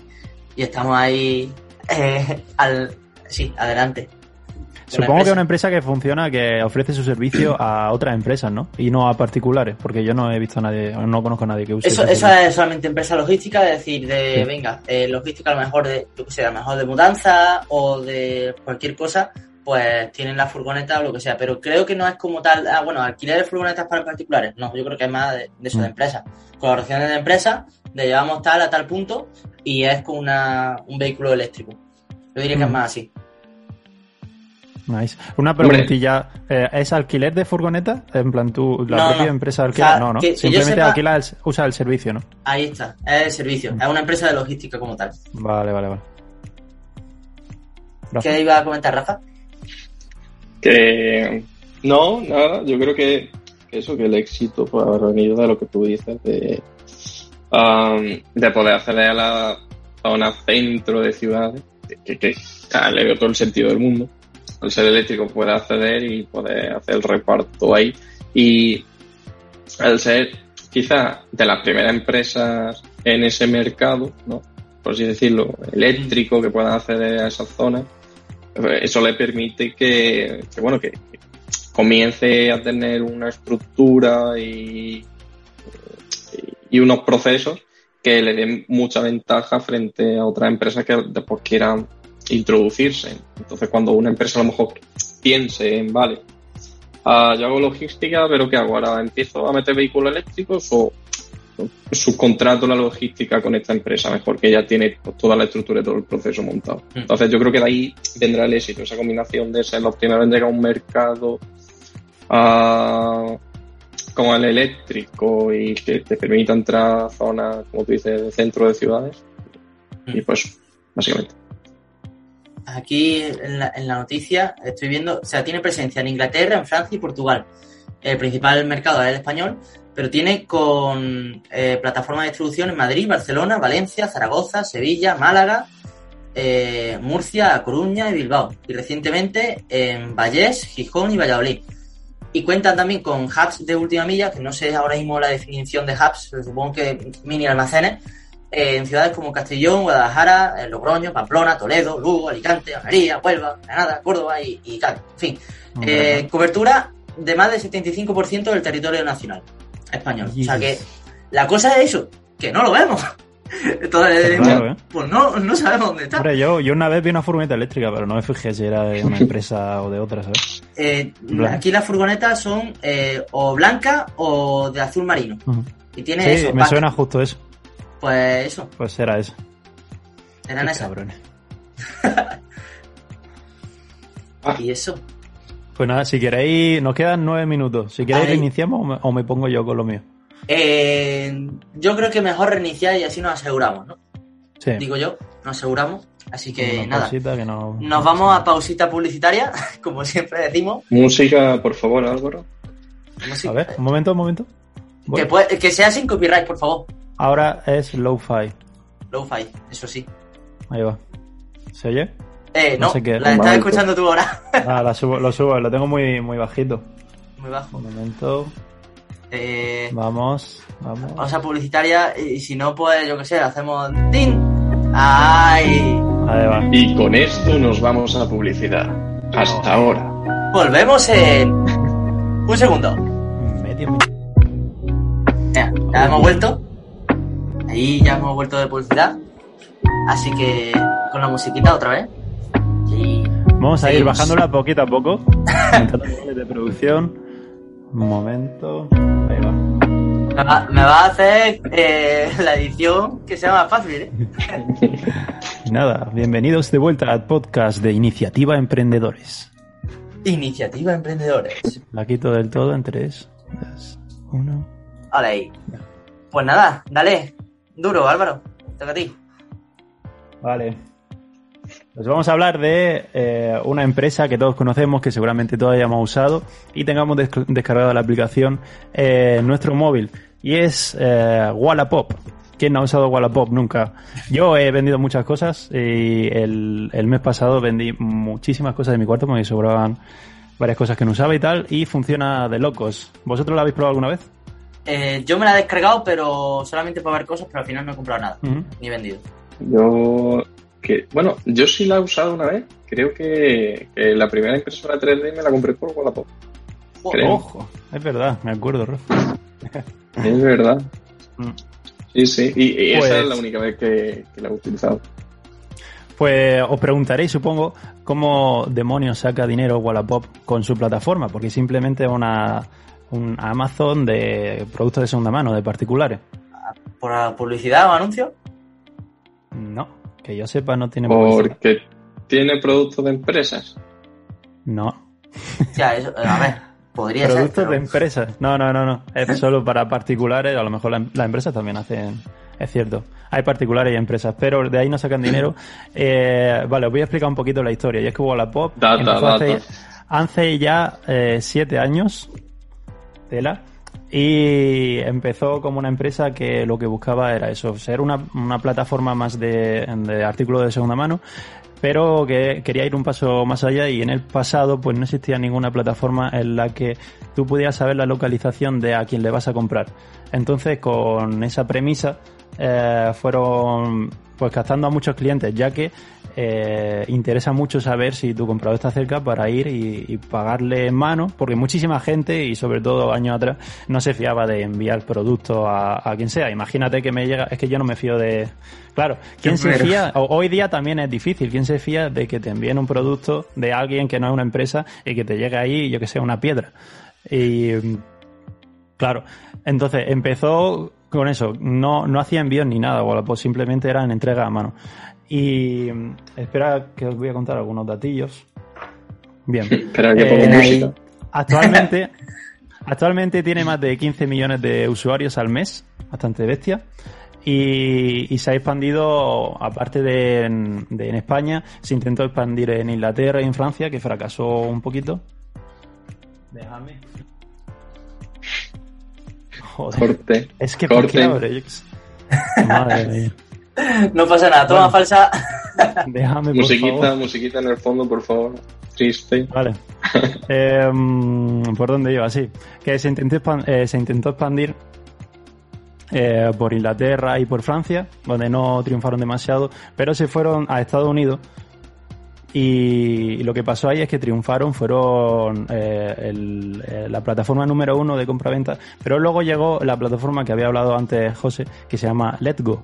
A: y estamos ahí eh, al, sí, adelante.
B: Supongo que es una empresa que funciona, que ofrece su servicio a otras empresas, ¿no? Y no a particulares, porque yo no he visto a nadie, no conozco a nadie que use.
A: Eso, eso es solamente empresa logística, es decir, de, venga, eh, logística a lo mejor de, yo que a lo mejor de mudanza o de cualquier cosa, pues tienen la furgoneta o lo que sea. Pero creo que no es como tal, ah, bueno, alquiler de furgonetas para particulares. No, yo creo que es más de, eso de mm. empresas. Colaboraciones de empresas de llevamos tal a tal punto y es con una, un vehículo eléctrico. Yo diría que es
B: Mm.
A: más así.
B: Nice. Una preguntilla. eh, ¿Es alquiler de furgoneta? En plan, tú, la
A: No,
B: propia
A: no.
B: empresa
A: O
B: alquila.
A: sea,
B: no, no.
A: que-
B: Simplemente
A: sepa-
B: alquila el, usa el servicio, ¿no?
A: Ahí está, es el servicio, es una empresa de logística como tal.
B: Vale, vale, vale. Rafa.
A: ¿Qué iba a comentar, Rafa?
C: Que no, nada, yo creo que eso, que el éxito puede haber venido de lo que tú dices, de, um, de poder acceder a la zona centro de ciudades, que, que ah, le veo todo el sentido del mundo. Al ser eléctrico puede acceder y poder hacer el reparto ahí. Y al ser quizá de las primeras empresas en ese mercado, ¿no? por así decirlo, eléctrico, que puedan acceder a esa zona, eh, eso le permite que, que, bueno, que comience a tener una estructura y, y unos procesos que le den mucha ventaja frente a otras empresas que después quieran introducirse. Entonces, cuando una empresa a lo mejor piense en, vale, ah, yo hago logística, pero ¿qué hago? Ahora empiezo a meter vehículos eléctricos o subcontrato la logística con esta empresa, mejor que ya tiene pues, toda la estructura y todo el proceso montado.
A: Mm.
C: Entonces yo creo que de ahí vendrá el éxito, esa combinación de ser los primeros en llegar a un mercado ah, como el eléctrico y que te permita entrar a zonas, como tú dices, de centro de ciudades.
A: Mm.
C: Y pues, básicamente.
A: Aquí en la, en la noticia estoy viendo, o sea, tiene presencia en Inglaterra, en Francia y Portugal. El principal mercado es el español, pero tiene con eh, plataforma de distribución en Madrid, Barcelona, Valencia, Zaragoza, Sevilla, Málaga, eh, Murcia, Coruña y Bilbao. Y recientemente en Vallés, Gijón y Valladolid. Y cuentan también con hubs de última milla, que no sé ahora mismo la definición de hubs, supongo que mini almacenes, eh, en ciudades como Castellón, Guadalajara, eh, Logroño, Pamplona, Toledo, Lugo, Alicante, Almería, Huelva, Granada, Córdoba y, y Cádiz. En fin, eh, cobertura de más del 75% del territorio nacional español. O sea que la cosa es eso, que no lo vemos. Entonces,
B: raro, ¿eh?
A: pues no, no sabemos dónde está.
B: Hombre, yo, yo una vez vi una furgoneta eléctrica, pero no me fijé si era de una empresa o de otra, ¿sabes?
A: Eh, aquí las furgonetas son eh, o blanca o de azul marino. Y tiene
B: Sí,
A: eso.
B: me
A: pack.
B: suena justo eso.
A: Pues eso,
B: Pues era eso.
A: eran
B: Qué
A: esas.
B: cabrones.
A: Y eso.
B: Pues nada, si queréis, nos quedan nueve minutos. Si queréis,
A: Ahí.
B: reiniciamos o me, o me pongo yo con lo mío.
A: Eh, yo creo que mejor reiniciar y así nos aseguramos, ¿no?
B: Sí.
A: Digo yo, nos aseguramos. Así que
B: Una
A: nada,
B: pausita que no-
A: nos vamos a pausita publicitaria, como siempre decimos.
C: Música, por favor, Álvaro.
A: Si-
B: A ver, un momento, un momento.
A: Que, puede- que sea sin copyright, por favor.
B: Ahora es low-fi.
A: Low-fi, eso sí.
B: Ahí va. ¿Se oye?
A: Eh,
B: No
A: no,
B: sé qué.
A: la estás escuchando tú ahora.
B: Ah, la subo, lo subo, lo tengo muy, muy bajito.
A: Muy bajo.
B: Un momento.
A: Eh,
B: Vamos, vamos.
A: pausa publicitaria y si no, pues yo qué sé, hacemos... ¡Tin! ¡Ay!
B: Va.
C: Y con esto nos vamos a publicidad. Hasta ahora.
A: Volvemos en... Un segundo.
B: Medio.
A: Ya, ya hemos vuelto. Ahí ya hemos vuelto de publicidad. Así que con la musiquita otra vez. Sí.
B: Vamos a ir bajándola poquito a poco. De producción. Un momento.
A: Me va, me va a hacer eh, la edición que sea más fácil, ¿eh?
B: Nada, bienvenidos de vuelta al podcast de Iniciativa Emprendedores.
A: Iniciativa Emprendedores.
B: La quito del todo en 3, 2, 1.
A: Vale, ahí. Pues nada, dale. Duro, Álvaro. Toca a ti.
B: Vale. Pues vamos a hablar de eh, una empresa que todos conocemos, que seguramente todos hayamos usado y tengamos desc- descargada la aplicación eh, en nuestro móvil. Y es eh, Wallapop. ¿Quién no ha usado Wallapop nunca? Yo he vendido muchas cosas y el, el mes pasado vendí muchísimas cosas de mi cuarto porque me sobraban varias cosas que no usaba y tal. Y funciona de locos. ¿Vosotros lo habéis probado alguna vez?
A: Eh, yo me la he descargado, pero solamente para ver cosas, pero al final no he comprado nada.
B: Ujú.
A: Ni vendido.
C: Yo, que, bueno, yo sí la he usado una vez. Creo que, que la primera impresora 3D me la compré por Wallapop.
A: Oh,
C: Creo.
B: Ojo, es verdad, me acuerdo, Rafa.
C: Es verdad.
B: Mm.
C: Sí, sí. Y, y esa
B: Pues-
C: es la única vez que, que la he utilizado.
B: Pues os preguntaréis, supongo, cómo demonios saca dinero Wallapop con su plataforma, porque simplemente es una un Amazon de productos de segunda mano, de particulares.
A: ¿Por la publicidad o anuncios?
B: No, que yo sepa no tiene publicidad.
C: Porque tiene productos de empresas.
B: No.
A: O sea, eso, a ver, podría ser.
B: Productos
A: pero-
B: de empresas. No, no, no, no. Es solo para particulares. A lo mejor la- las empresas también hacen. Es cierto. Hay particulares y empresas, pero de ahí no sacan dinero. Eh, vale, os voy a explicar un poquito la historia. Y es que Wallapop
C: Data,
B: empezó
C: data.
B: hace, hace ya eh, siete años. Tela. Y empezó como una empresa que lo que buscaba era eso, ser una, una plataforma más de, de artículos de segunda mano, pero que quería ir un paso más allá y en el pasado pues no existía ninguna plataforma en la que tú pudieras saber la localización de a quien le vas a comprar. Entonces con esa premisa eh, fueron pues captando a muchos clientes ya que eh, interesa mucho saber si tu comprador está cerca para ir y, y pagarle en mano porque muchísima gente y sobre todo años atrás no se fiaba de enviar productos a, a quien sea. Imagínate que me llega, es que yo no me fío de... Claro, ¿quién se fía? Hoy día también es difícil. ¿Quién se fía de que te envíen un producto de alguien que no es una empresa y que te llegue ahí, yo que sé, una piedra? Y claro, entonces empezó con eso. No, no hacía envíos ni nada, Wallapop, simplemente eran entregas a mano. Y mm, espera que os voy a contar algunos datillos. Bien.
C: Espera que
B: Eh,
C: pongo
A: ahí-
C: música.
B: Actualmente, actualmente tiene más de 15 millones de usuarios al mes, bastante bestia. Y, y se ha expandido, aparte de en, de en España, se intentó expandir en Inglaterra y en Francia, que fracasó un poquito. Déjame. Joder.
C: Corte.
B: Es que ¿por qué
C: Corte.
B: Madre mía.
A: No pasa nada, toma
B: Bueno.
A: falsa.
B: Déjame, por
C: Musiquita,
B: favor.
C: musiquita en el fondo, por favor. Triste.
B: Vale. Eh, mm, ¿Por dónde iba? Sí. Que se intentó, eh, se intentó expandir eh, por Inglaterra y por Francia, donde no triunfaron demasiado, pero se fueron a Estados Unidos. Y, lo que pasó ahí es que triunfaron, fueron eh, el- eh, la plataforma número uno de compra-venta, pero luego llegó la plataforma que había hablado antes José, que se llama Let's Go.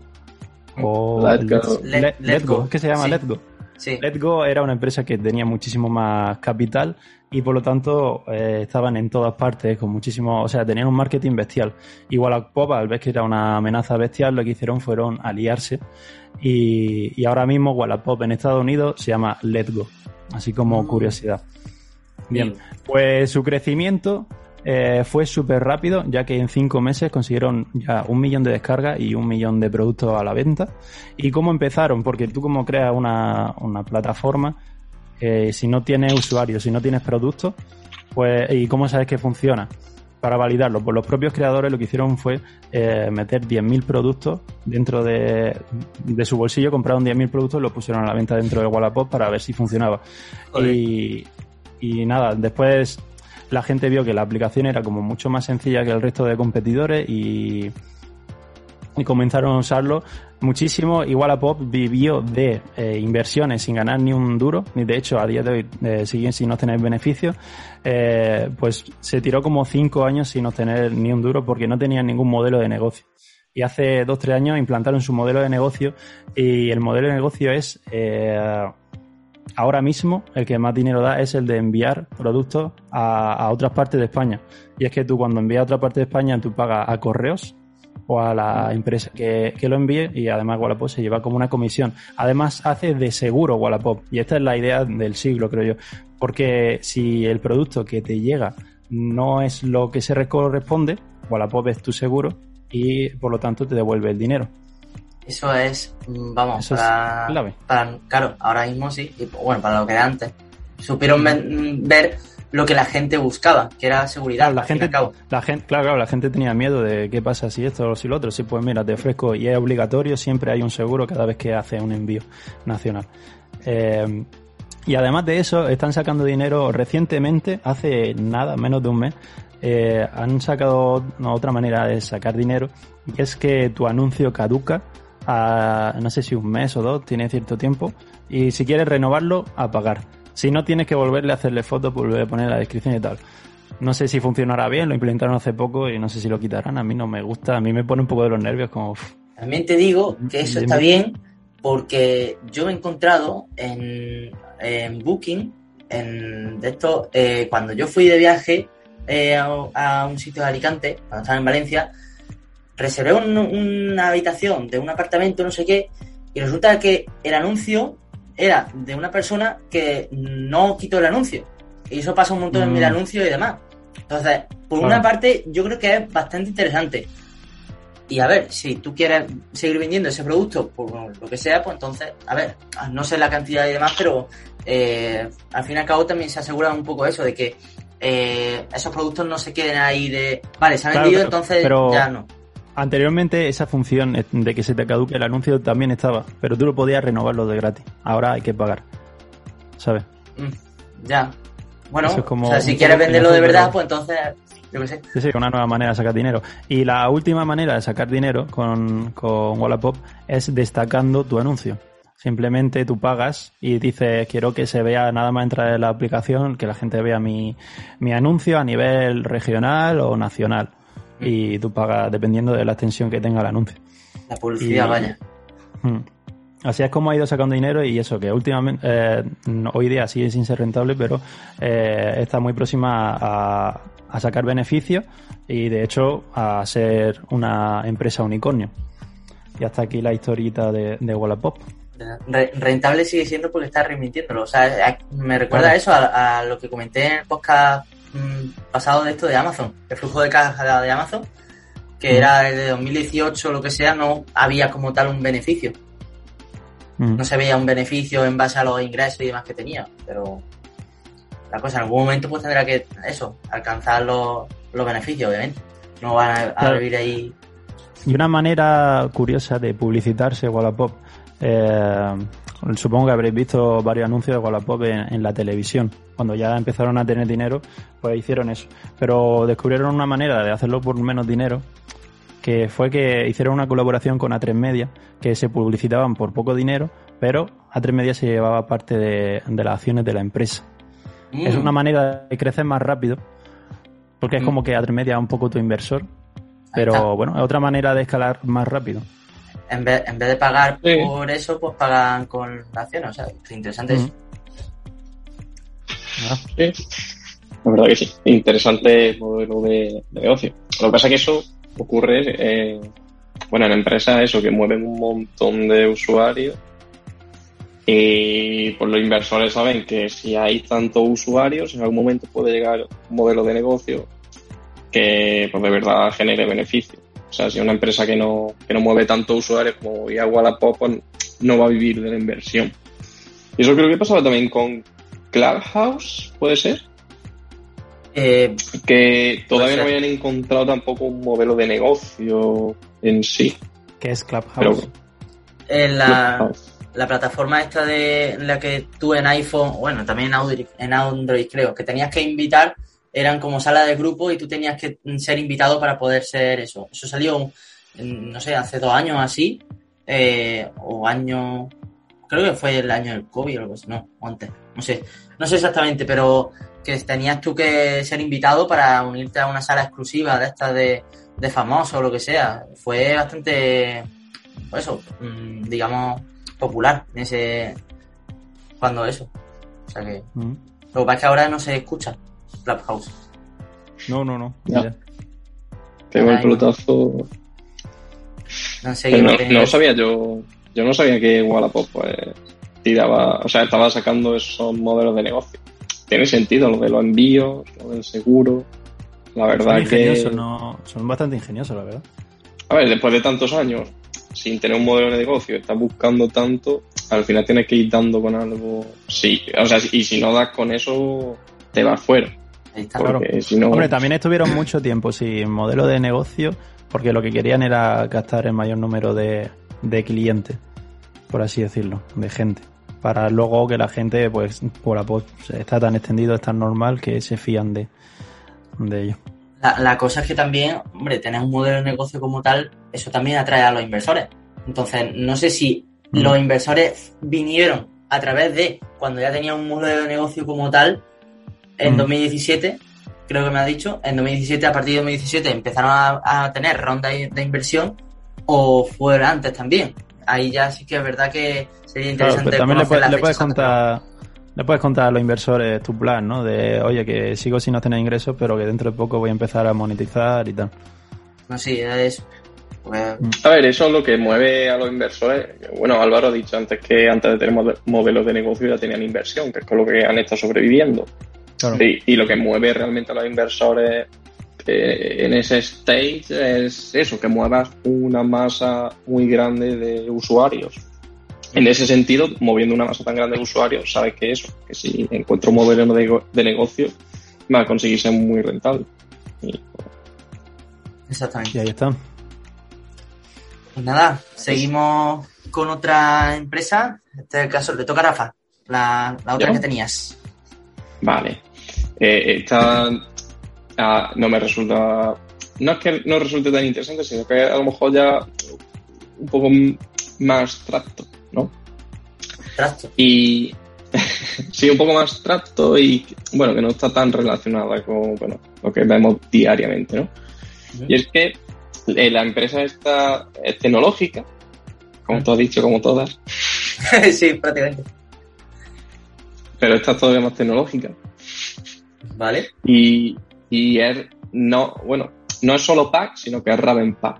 B: O
C: Let's Go.
B: Let's-
A: Let-
B: Let- Go. Que se llama
A: Sí.
B: Let's Go.
A: Sí.
B: Let's Go era una empresa que tenía muchísimo más capital y por lo tanto eh, estaban en todas partes con muchísimo, o sea, tenían un marketing bestial. Igual a Pop, al ver que era una amenaza bestial, lo que hicieron fueron aliarse y, y ahora mismo Wallapop en Estados Unidos se llama Let's Go, así como
A: Mm.
B: curiosidad. Bien, pues su crecimiento eh, fue súper rápido, ya que en cinco meses consiguieron ya un millón de descargas y un millón de productos a la venta. ¿Y cómo empezaron? Porque tú como creas una, una plataforma, eh, si no tienes usuarios, si no tienes productos, pues ¿y cómo sabes que funciona? Para validarlo, pues los propios creadores lo que hicieron fue eh, meter 10.000 productos dentro de, de su bolsillo, compraron 10.000 productos y los pusieron a la venta dentro de Wallapop para ver si funcionaba. Y, y nada, después la gente vio que la aplicación era como mucho más sencilla que el resto de competidores y, y comenzaron a usarlo muchísimo. Igual a Pop vivió de eh, inversiones sin ganar ni un duro, ni de hecho a día de hoy eh, siguen sin obtener beneficios. Eh, pues se tiró como cinco años sin obtener ni un duro porque no tenían ningún modelo de negocio. Y hace dos, tres años implantaron su modelo de negocio y el modelo de negocio es ahora mismo el que más dinero da es el de enviar productos a, a otras partes de España. Y es que tú cuando envías a otra parte de España tú pagas a correos o a la empresa que, que lo envíe y además Wallapop se lleva como una comisión. Además hace de seguro Wallapop y esta es la idea del siglo creo yo. Porque si el producto que te llega no es lo que se corresponde, Wallapop es tu seguro y por lo tanto te devuelve el dinero.
A: Eso es, mm, vamos,
B: Eso es
A: para,
B: clave.
A: para- Claro, ahora mismo sí. Y, bueno, para lo que era antes. Supieron ven- ver lo que la gente buscaba, que era seguridad.
B: Claro, la gente,
A: cabo.
B: la gente, claro, claro, la gente tenía miedo de qué pasa si esto o si lo otro. Sí, pues mira, te ofrezco y es obligatorio, siempre hay un seguro cada vez que hace un envío nacional. Eh, y además de eso, están sacando dinero recientemente, hace nada, menos de un mes, eh, han sacado una otra manera de sacar dinero, y es que tu anuncio caduca a, no sé si un mes o dos, tiene cierto tiempo, y si quieres renovarlo, a pagar. Si no, tienes que volverle a hacerle fotos, volver a poner la descripción y tal. No sé si funcionará bien, lo implementaron hace poco y no sé si lo quitarán. A mí no me gusta, a mí me pone un poco de los nervios como...
A: También te digo que eso está bien porque yo me he encontrado en, en Booking, en de esto, eh, cuando yo fui de viaje eh, a, a un sitio de Alicante, cuando estaba en Valencia, reservé un- una habitación de un apartamento, no sé qué, y resulta que el anuncio era de una persona que no quitó el anuncio. Y eso pasa un montón en
B: Mm.
A: el anuncio y demás. Entonces, por una parte, yo creo que es bastante interesante. Y a ver, si tú quieres seguir vendiendo ese producto por lo que sea, pues entonces, a ver, no sé la cantidad y demás, pero eh, al fin y al cabo también se asegura un poco eso, de que eh, esos productos no se queden ahí de, vale, se han
B: Claro,
A: vendido,
B: pero-
A: entonces
B: pero-
A: ya no.
B: Anteriormente esa función de que se te caduque el anuncio también estaba, pero tú lo podías renovarlo de gratis. Ahora hay que pagar. ¿Sabes?
A: Mm, ya. Bueno,
B: Eso es como
A: o sea, si quieres venderlo de verdad, pues entonces, yo qué sé.
B: Sí, sí, una nueva manera de sacar dinero. Y la última manera de sacar dinero con, con Wallapop es destacando tu anuncio. Simplemente tú pagas y dices, quiero que se vea nada más entrar en la aplicación, que la gente vea mi, mi anuncio a nivel regional o nacional. Y tú pagas dependiendo de la extensión que tenga el anuncio.
A: La publicidad,
B: Y-
A: vaya.
B: Mm. Así es como ha ido sacando dinero y eso, que últimamente, eh, no- hoy día sigue sin ser rentable, pero eh, está muy próxima a, a sacar beneficios y de hecho a ser una empresa unicornio. Y hasta aquí la historieta de, de Wallapop.
A: Re- rentable sigue siendo porque está remitiéndolo. O sea, a- me recuerda
B: Claro.
A: eso a, a lo que comenté en el podcast pasado de esto de Amazon, el flujo de caja de Amazon, que era de 2018 o lo que sea, no había como tal un beneficio.
B: Mm.
A: No se veía un beneficio en base a los ingresos y demás que tenía, pero la cosa en algún momento pues tendrá que, eso, alcanzar los, los beneficios, obviamente. No van a, vivir ahí.
B: Y una manera curiosa de publicitarse Wallapop, eh, supongo que habréis visto varios anuncios de Wallapop en, en la televisión. Cuando ya empezaron a tener dinero, pues hicieron eso. Pero descubrieron una manera de hacerlo por menos dinero, que fue que hicieron una colaboración con A3 Media, que se publicitaban por poco dinero, pero A3 Media se llevaba parte de, de las acciones de la empresa.
A: Mm,
B: Es una manera de crecer más rápido, porque es
A: Mm.
B: como que A3 Media es un poco tu inversor, pero bueno, es otra manera de escalar más rápido.
A: En, vez, en vez de pagar
C: Sí.
A: por eso, pues pagan con acciones. O sea, es interesante eso.
C: Sí, la verdad que sí. Interesante modelo de, de negocio. Lo que pasa es que eso ocurre, eh, bueno, en empresas eso, que mueven un montón de usuarios y pues los inversores saben que si hay tantos usuarios, en algún momento puede llegar un modelo de negocio que pues de verdad genere beneficio. O sea, si una empresa que no, que no mueve tantos usuarios como ya Wallapop, pues, no va a vivir de la inversión. Y eso creo que pasaba también con Clubhouse, ¿puede ser?
A: Eh,
C: que todavía no habían encontrado tampoco un modelo de negocio en sí.
B: que es Clubhouse.
C: Pero
A: en la,
C: Clubhouse.
A: la plataforma esta de en la que tú en iPhone, bueno, también en Android, en Android creo, que tenías que invitar, eran como sala de grupo y tú tenías que ser invitado para poder ser eso. Eso salió, no sé, hace dos años así, eh, o año, creo que fue el año del COVID o algo así, no, o antes, no sé, no sé exactamente, pero que tenías tú que ser invitado para unirte a una sala exclusiva de estas de, de famosos o lo que sea. Fue bastante, pues eso, mm, digamos, popular en ese, cuando eso. O sea que,
B: Mm.
A: lo que pasa es que ahora no se escucha Clubhouse.
B: No, no, no.
C: Ya.
B: Ya.
C: Pegó el pelotazo.
A: No sé
C: no, no
A: es.
C: sabía yo. Yo no sabía que Wallapop pues, tiraba, o sea, estaba sacando esos modelos de negocio. Tiene sentido lo de los envíos, lo del seguro. La
B: Son
C: verdad que.
B: no, son bastante ingeniosos, la verdad.
C: A ver, después de tantos años, sin tener un modelo de negocio, estás buscando tanto, al final tienes que ir dando con algo. Sí, o sea, y si no das con eso, te vas fuera.
A: Ahí está.
B: Claro.
C: Porque si no.
B: Hombre, también estuvieron mucho tiempo sin modelo de negocio porque lo que querían era captar el mayor número de, de clientes, por así decirlo, de gente. Para luego que la gente, pues, por la post está tan extendido, es tan normal que se fían de, de ello.
A: La, la cosa es que también, hombre, tener un modelo de negocio como tal, eso también atrae a los inversores. Entonces, no sé si
B: Mm.
A: los inversores vinieron a través de cuando ya tenía un modelo de negocio como tal en
B: Mm.
A: 2017, creo que me ha dicho, en 2017, a partir de 2017 empezaron a, a tener rondas de inversión o fuera antes también. Ahí ya sí que es verdad que sería
B: Claro,
A: interesante
B: pero también le, le puedes contar le puedes contar a los inversores tu plan, ¿no? De, oye, que sigo sin no tener ingresos, pero que dentro de poco voy a empezar a monetizar y tal.
A: No, sí, es Porque-
C: A ver, eso es lo que mueve a los inversores. Bueno, Álvaro ha dicho antes que antes de tener mode- modelos de negocio ya tenían inversión, que es con lo que han estado sobreviviendo.
B: Claro.
C: Y, y lo que mueve realmente a los inversores eh, en ese stage es eso, que muevas una masa muy grande de usuarios. En ese sentido, moviendo una masa tan grande de usuarios, sabes que eso, que si encuentro un modelo de, de negocio, va a conseguir ser muy rentable. Y,
A: Exactamente.
B: Y ahí está.
A: Pues nada, seguimos con otra empresa. Este es el caso, le toca a Rafa, la, la otra
C: ¿Yo?
A: que tenías.
C: Vale. Eh, esta ah, no me resulta. No es que no resulte tan interesante, sino que a lo mejor ya un poco más abstracto, ¿no? Y. sí, un poco más abstracto y, bueno, que no está tan relacionada con bueno, lo que vemos diariamente, ¿no? Y es que eh, la empresa esta es tecnológica, como tú has dicho, como todas,
A: sí, prácticamente.
C: pero esta es todavía más tecnológica.
A: Vale.
C: Y, y es no, bueno, no es solo Pack, sino que es Raven Pack.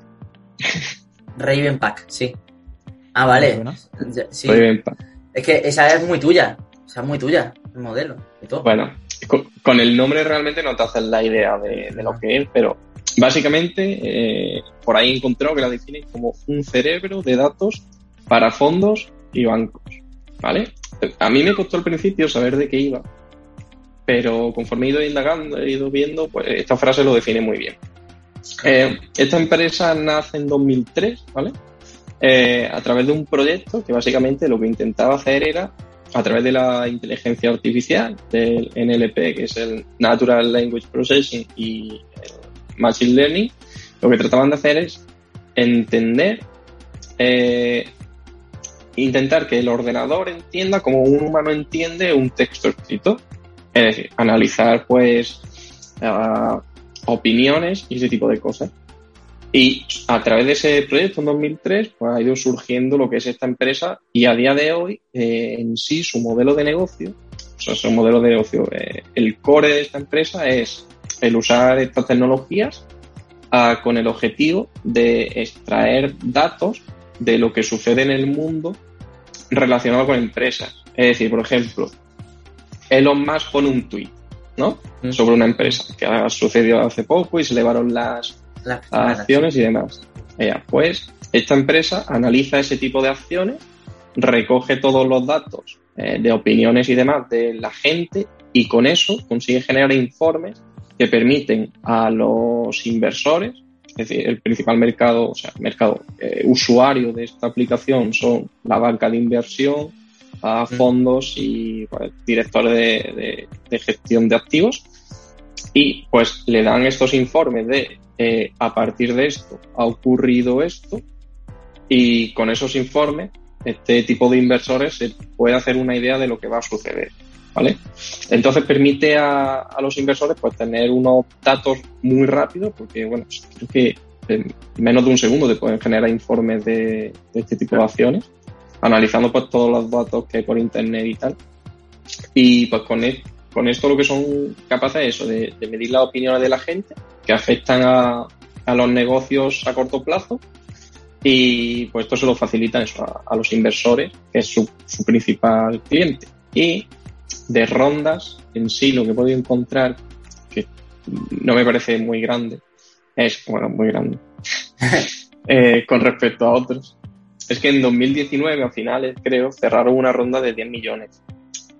A: Raven Pack, sí. Ah, vale. Sí.
C: Raven Pack.
A: Es que esa es muy tuya. Esa es muy tuya, el modelo y todo.
C: Bueno, con, con el nombre realmente no te haces la idea de, de lo que es, pero básicamente eh, por ahí he encontrado que la definen como un cerebro de datos para fondos y bancos. ¿Vale? A mí me costó al principio saber de qué iba, pero conforme he ido indagando, he ido viendo, pues esta frase lo define muy bien. Eh, esta empresa nace en 2003, ¿vale? Eh, a través de un proyecto que básicamente lo que intentaba hacer era, a través de la inteligencia artificial, del NLP, que es el Natural Language Processing y el Machine Learning, lo que trataban de hacer es entender, eh, intentar que el ordenador entienda como un humano entiende un texto escrito. Es decir, analizar pues ah, opiniones y ese tipo de cosas. Y a través de ese proyecto en 2003 pues, ha ido surgiendo lo que es esta empresa y a día de hoy eh, en sí su modelo de negocio, o sea, su modelo de negocio, eh, el core de esta empresa es el usar estas tecnologías ah, con el objetivo de extraer datos de lo que sucede en el mundo relacionado con empresas. Es decir, por ejemplo, Elon Musk pone un tweet, ¿no? Sobre una empresa que ha sucedido hace poco y se elevaron las
A: Las
C: acciones y demás. Ella, pues esta empresa analiza ese tipo de acciones, recoge todos los datos eh, de opiniones y demás de la gente y con eso consigue generar informes que permiten a los inversores, es decir, el principal mercado, o sea, mercado eh, usuario de esta aplicación son la banca de inversión, a fondos y pues, directores de, de- de gestión de activos. Y pues le dan estos informes de eh, a partir de esto ha ocurrido esto y con esos informes este tipo de inversores se puede hacer una idea de lo que va a suceder, ¿vale? Entonces permite a, a los inversores pues tener unos datos muy rápidos porque, bueno, creo que en menos de un segundo te pueden generar informes de, de este tipo de acciones analizando pues todos los datos que hay por internet y tal. Y pues con, e- con esto lo que son capaces es eso, de, de medir las opiniones de la gente que afectan a, a los negocios a corto plazo. Y pues esto se lo facilita eso, a, a los inversores, que es su, su principal cliente. Y de rondas en sí lo que he podido encontrar, que no me parece muy grande, es, bueno, muy grande, eh, con respecto a otros, es que en 2019, a finales creo, cerraron una ronda de 10 millones.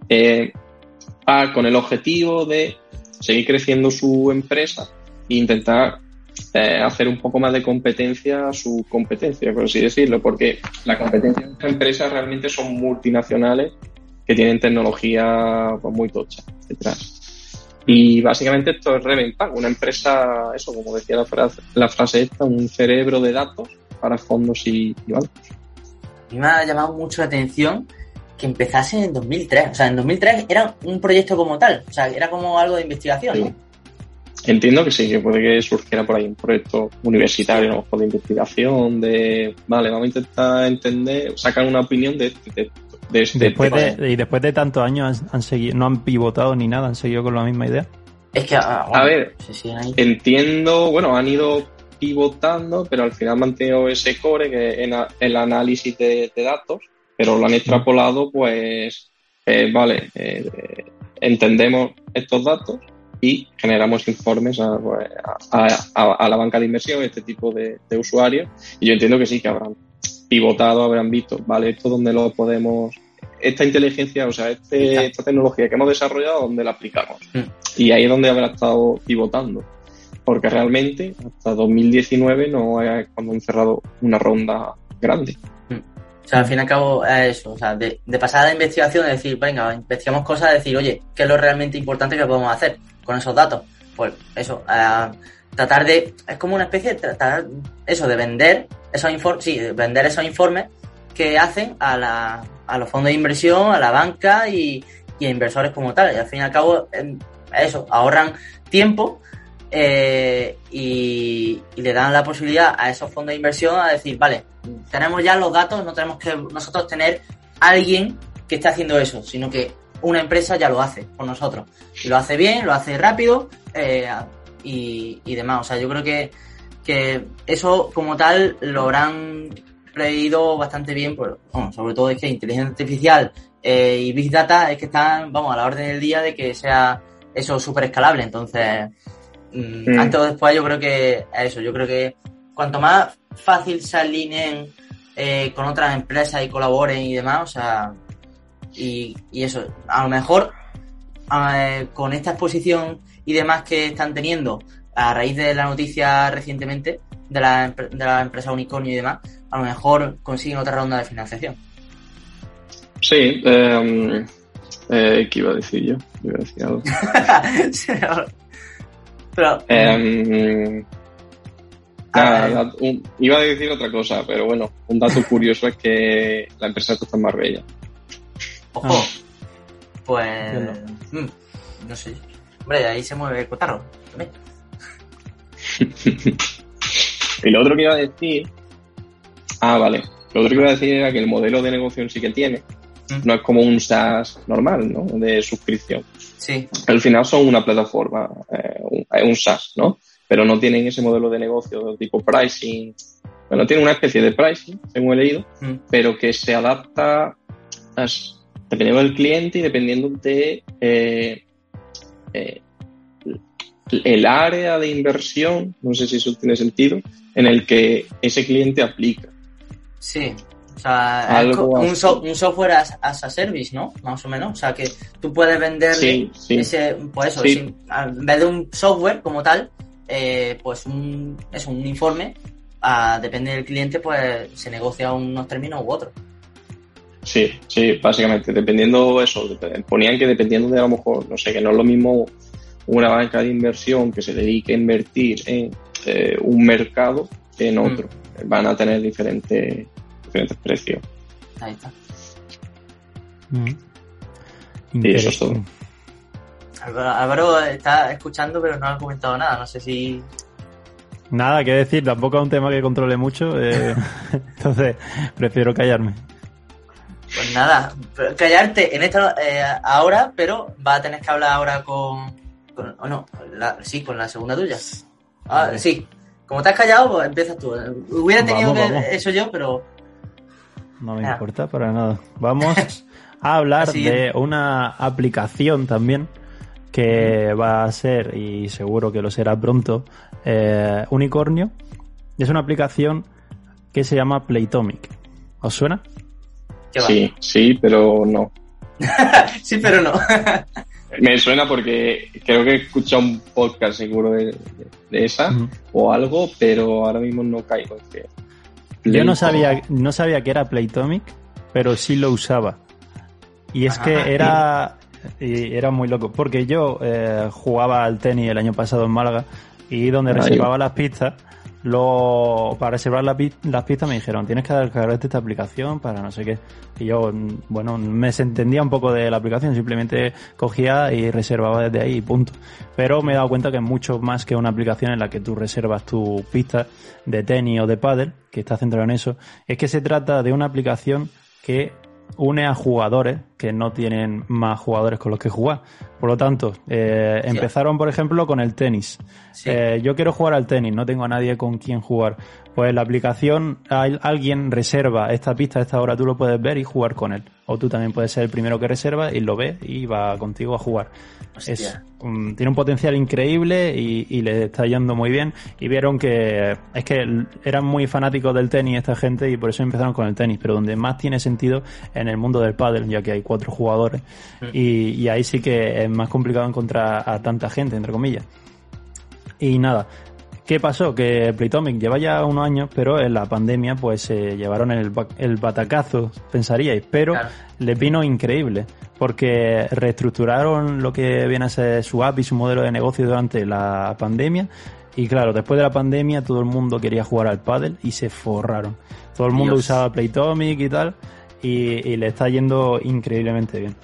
C: Eh, ah, con el objetivo de seguir creciendo su empresa e intentar eh, hacer un poco más de competencia a su competencia, por así decirlo, porque la competencia de esta empresa realmente son multinacionales que tienen tecnología pues, muy tocha detrás. Y básicamente esto es Revenpack, una empresa, eso, como decía la frase, la frase esta, un cerebro de datos para fondos y, y bancos.
A: A mí me ha llamado mucho la atención que empezase en 2003. O sea, en 2003 era un proyecto como tal. O sea, era como algo de investigación,
C: Sí.
A: ¿no?
C: Entiendo que sí, que puede que surgiera por ahí un proyecto universitario, a lo mejor de investigación, de, vale, vamos a intentar entender, sacar una opinión de, de, de este
B: Después
C: tema.
B: de, y después de tantos años han, han seguido, no han pivotado ni nada, han seguido con la misma idea.
A: Es que, ah,
C: A ver,
A: sí, sí, ahí.
C: Entiendo, bueno, han ido pivotando, pero al final han mantenido ese core que es el análisis de, datos, pero lo han extrapolado, pues, eh, vale, eh, entendemos estos datos y generamos informes pues, a, la banca de inversión, este tipo de, usuarios. Y yo entiendo que sí, que habrán pivotado, habrán visto, vale, esto donde lo podemos, esta inteligencia, o sea, este, esta tecnología que hemos desarrollado, ¿dónde la aplicamos? Mm. Y ahí es donde habrá estado pivotando. Porque realmente hasta 2019 no es cuando han cerrado una ronda grande.
A: Mm. O sea, al fin y al cabo es eso, o sea, de, pasar a la investigación, de decir, venga, investigamos cosas, de decir, oye, ¿qué es lo realmente importante que podemos hacer? con esos datos. Pues eso, tratar de, es como una especie de tratar, eso, de vender esos informes, sí, vender esos informes que hacen a, la, a los fondos de inversión, a la banca y, y a inversores como tal. Y al fin y al cabo, eso, ahorran tiempo eh, y, le dan la posibilidad a esos fondos de inversión a decir, vale, tenemos ya los datos, no tenemos que nosotros tener alguien que esté haciendo eso, sino que una empresa ya lo hace por nosotros. Y lo hace bien, lo hace rápido eh, y, demás. O sea, yo creo que, que eso como tal lo habrán previsto bastante bien, pues, sobre todo es que inteligencia artificial eh, y Big Data es que están, vamos, a la orden del día de que sea eso súper escalable. Entonces, mm, mm. antes o después yo creo que eso, yo creo que cuanto más fácil se alineen eh, con otras empresas y colaboren y demás, o sea, y, eso, a lo mejor eh, con esta exposición y demás que están teniendo a raíz de la noticia recientemente de la, de la empresa Unicornio y demás, a lo mejor consiguen otra ronda de financiación.
C: Sí, eh, eh, ¿qué iba a decir yo? Iba a decir algo. pero, em, nada, iba a decir otra cosa, pero bueno, un dato curioso es que la empresa está en Marbella.
A: Ojo. Ah. Pues. Mm, no sé. Hombre, ahí se mueve el cotarro.
C: y lo otro que iba a decir. Ah, vale. Lo otro que iba a decir era que el modelo de negocio sí que tiene. Mm. No es como un SaaS normal, ¿no? De suscripción.
A: Sí.
C: Al final son una plataforma, eh, un, un SaaS, ¿no? Pero no tienen ese modelo de negocio tipo pricing. Bueno, tiene una especie de pricing, según he leído, mm. pero que se adapta a, dependiendo del cliente y dependiendo de eh, eh, el área de inversión, no sé si eso tiene sentido, en el que ese cliente aplica.
A: Sí, o sea, un, software as, a service, ¿no? Más o menos. O sea, que tú puedes venderle ese, pues eso, en vez de un software como tal, eh, pues un, es un informe, a, depende del cliente, pues se negocia unos términos u otros.
C: Sí, sí, básicamente, dependiendo eso, ponían que dependiendo de a lo mejor, no sé, que no es lo mismo una banca de inversión que se dedique a invertir en eh, un mercado que en mm. otro. Van a tener diferentes, diferentes precios.
A: Ahí está.
C: Mm. Y eso es todo.
A: Álvaro está escuchando, pero no ha comentado nada. No sé si.
B: Nada que decir, tampoco es un tema que controle mucho, eh, entonces prefiero callarme.
A: Pues nada, callarte en esta eh, ahora, pero va a tener que hablar ahora con, o no, sí, con la segunda tuya. Ah, sí. Como te has callado, pues empiezas tú. Hubiera tenido que eso yo, pero
B: no me importa para nada. Vamos a hablar de una aplicación también que va a ser, y seguro que lo será pronto, eh, Unicornio. Es una aplicación que se llama Playtomic. ¿Os suena?
C: Sí, sí, pero no.
A: sí, pero no.
C: Me suena porque creo que he escuchado un podcast seguro de, esa o algo, pero ahora mismo no caigo.
B: Yo no sabía, no sabía que era Playtomic, pero sí lo usaba. Y es que era, era muy loco, porque yo eh, jugaba al tenis el año pasado en Málaga y donde reservaba las pistas Luego, para reservar las pistas me dijeron, tienes que descargarte esta aplicación para no sé qué. Y yo, bueno, me entendía un poco de la aplicación, simplemente cogía y reservaba desde ahí y punto. Pero me he dado cuenta que es mucho más que una aplicación en la que tú reservas tu pista de tenis o de pádel, que está centrado en eso. Es que se trata de una aplicación que une a jugadores que no tienen más jugadores con los que jugar. Por lo tanto, eh, empezaron, por ejemplo, con el tenis.
A: Sí.
B: Eh, yo quiero jugar al tenis, no tengo a nadie con quien jugar. Pues la aplicación, alguien reserva esta pista a esta hora, tú lo puedes ver y jugar con él. O tú también puedes ser el primero que reserva y lo ves y va contigo a jugar.
A: Hostia.
B: Es, um, tiene un potencial increíble y, y le está yendo muy bien. Y vieron que es que eran muy fanáticos del tenis esta gente y por eso empezaron con el tenis. Pero donde más tiene sentido en el mundo del pádel, ya que hay cuatro jugadores. Y, y ahí sí que es más complicado encontrar a tanta gente, entre comillas. Y nada, ¿qué pasó? Que Playtomic lleva ya unos años, pero en la pandemia pues se llevaron el, el batacazo, pensaríais, pero
A: Claro.
B: le vino increíble, porque reestructuraron lo que viene a ser su app y su modelo de negocio durante la pandemia. Y claro, después de la pandemia todo el mundo quería jugar al pádel y se forraron. Todo el mundo
A: Dios.
B: usaba Playtomic y tal, y, y le está yendo increíblemente bien.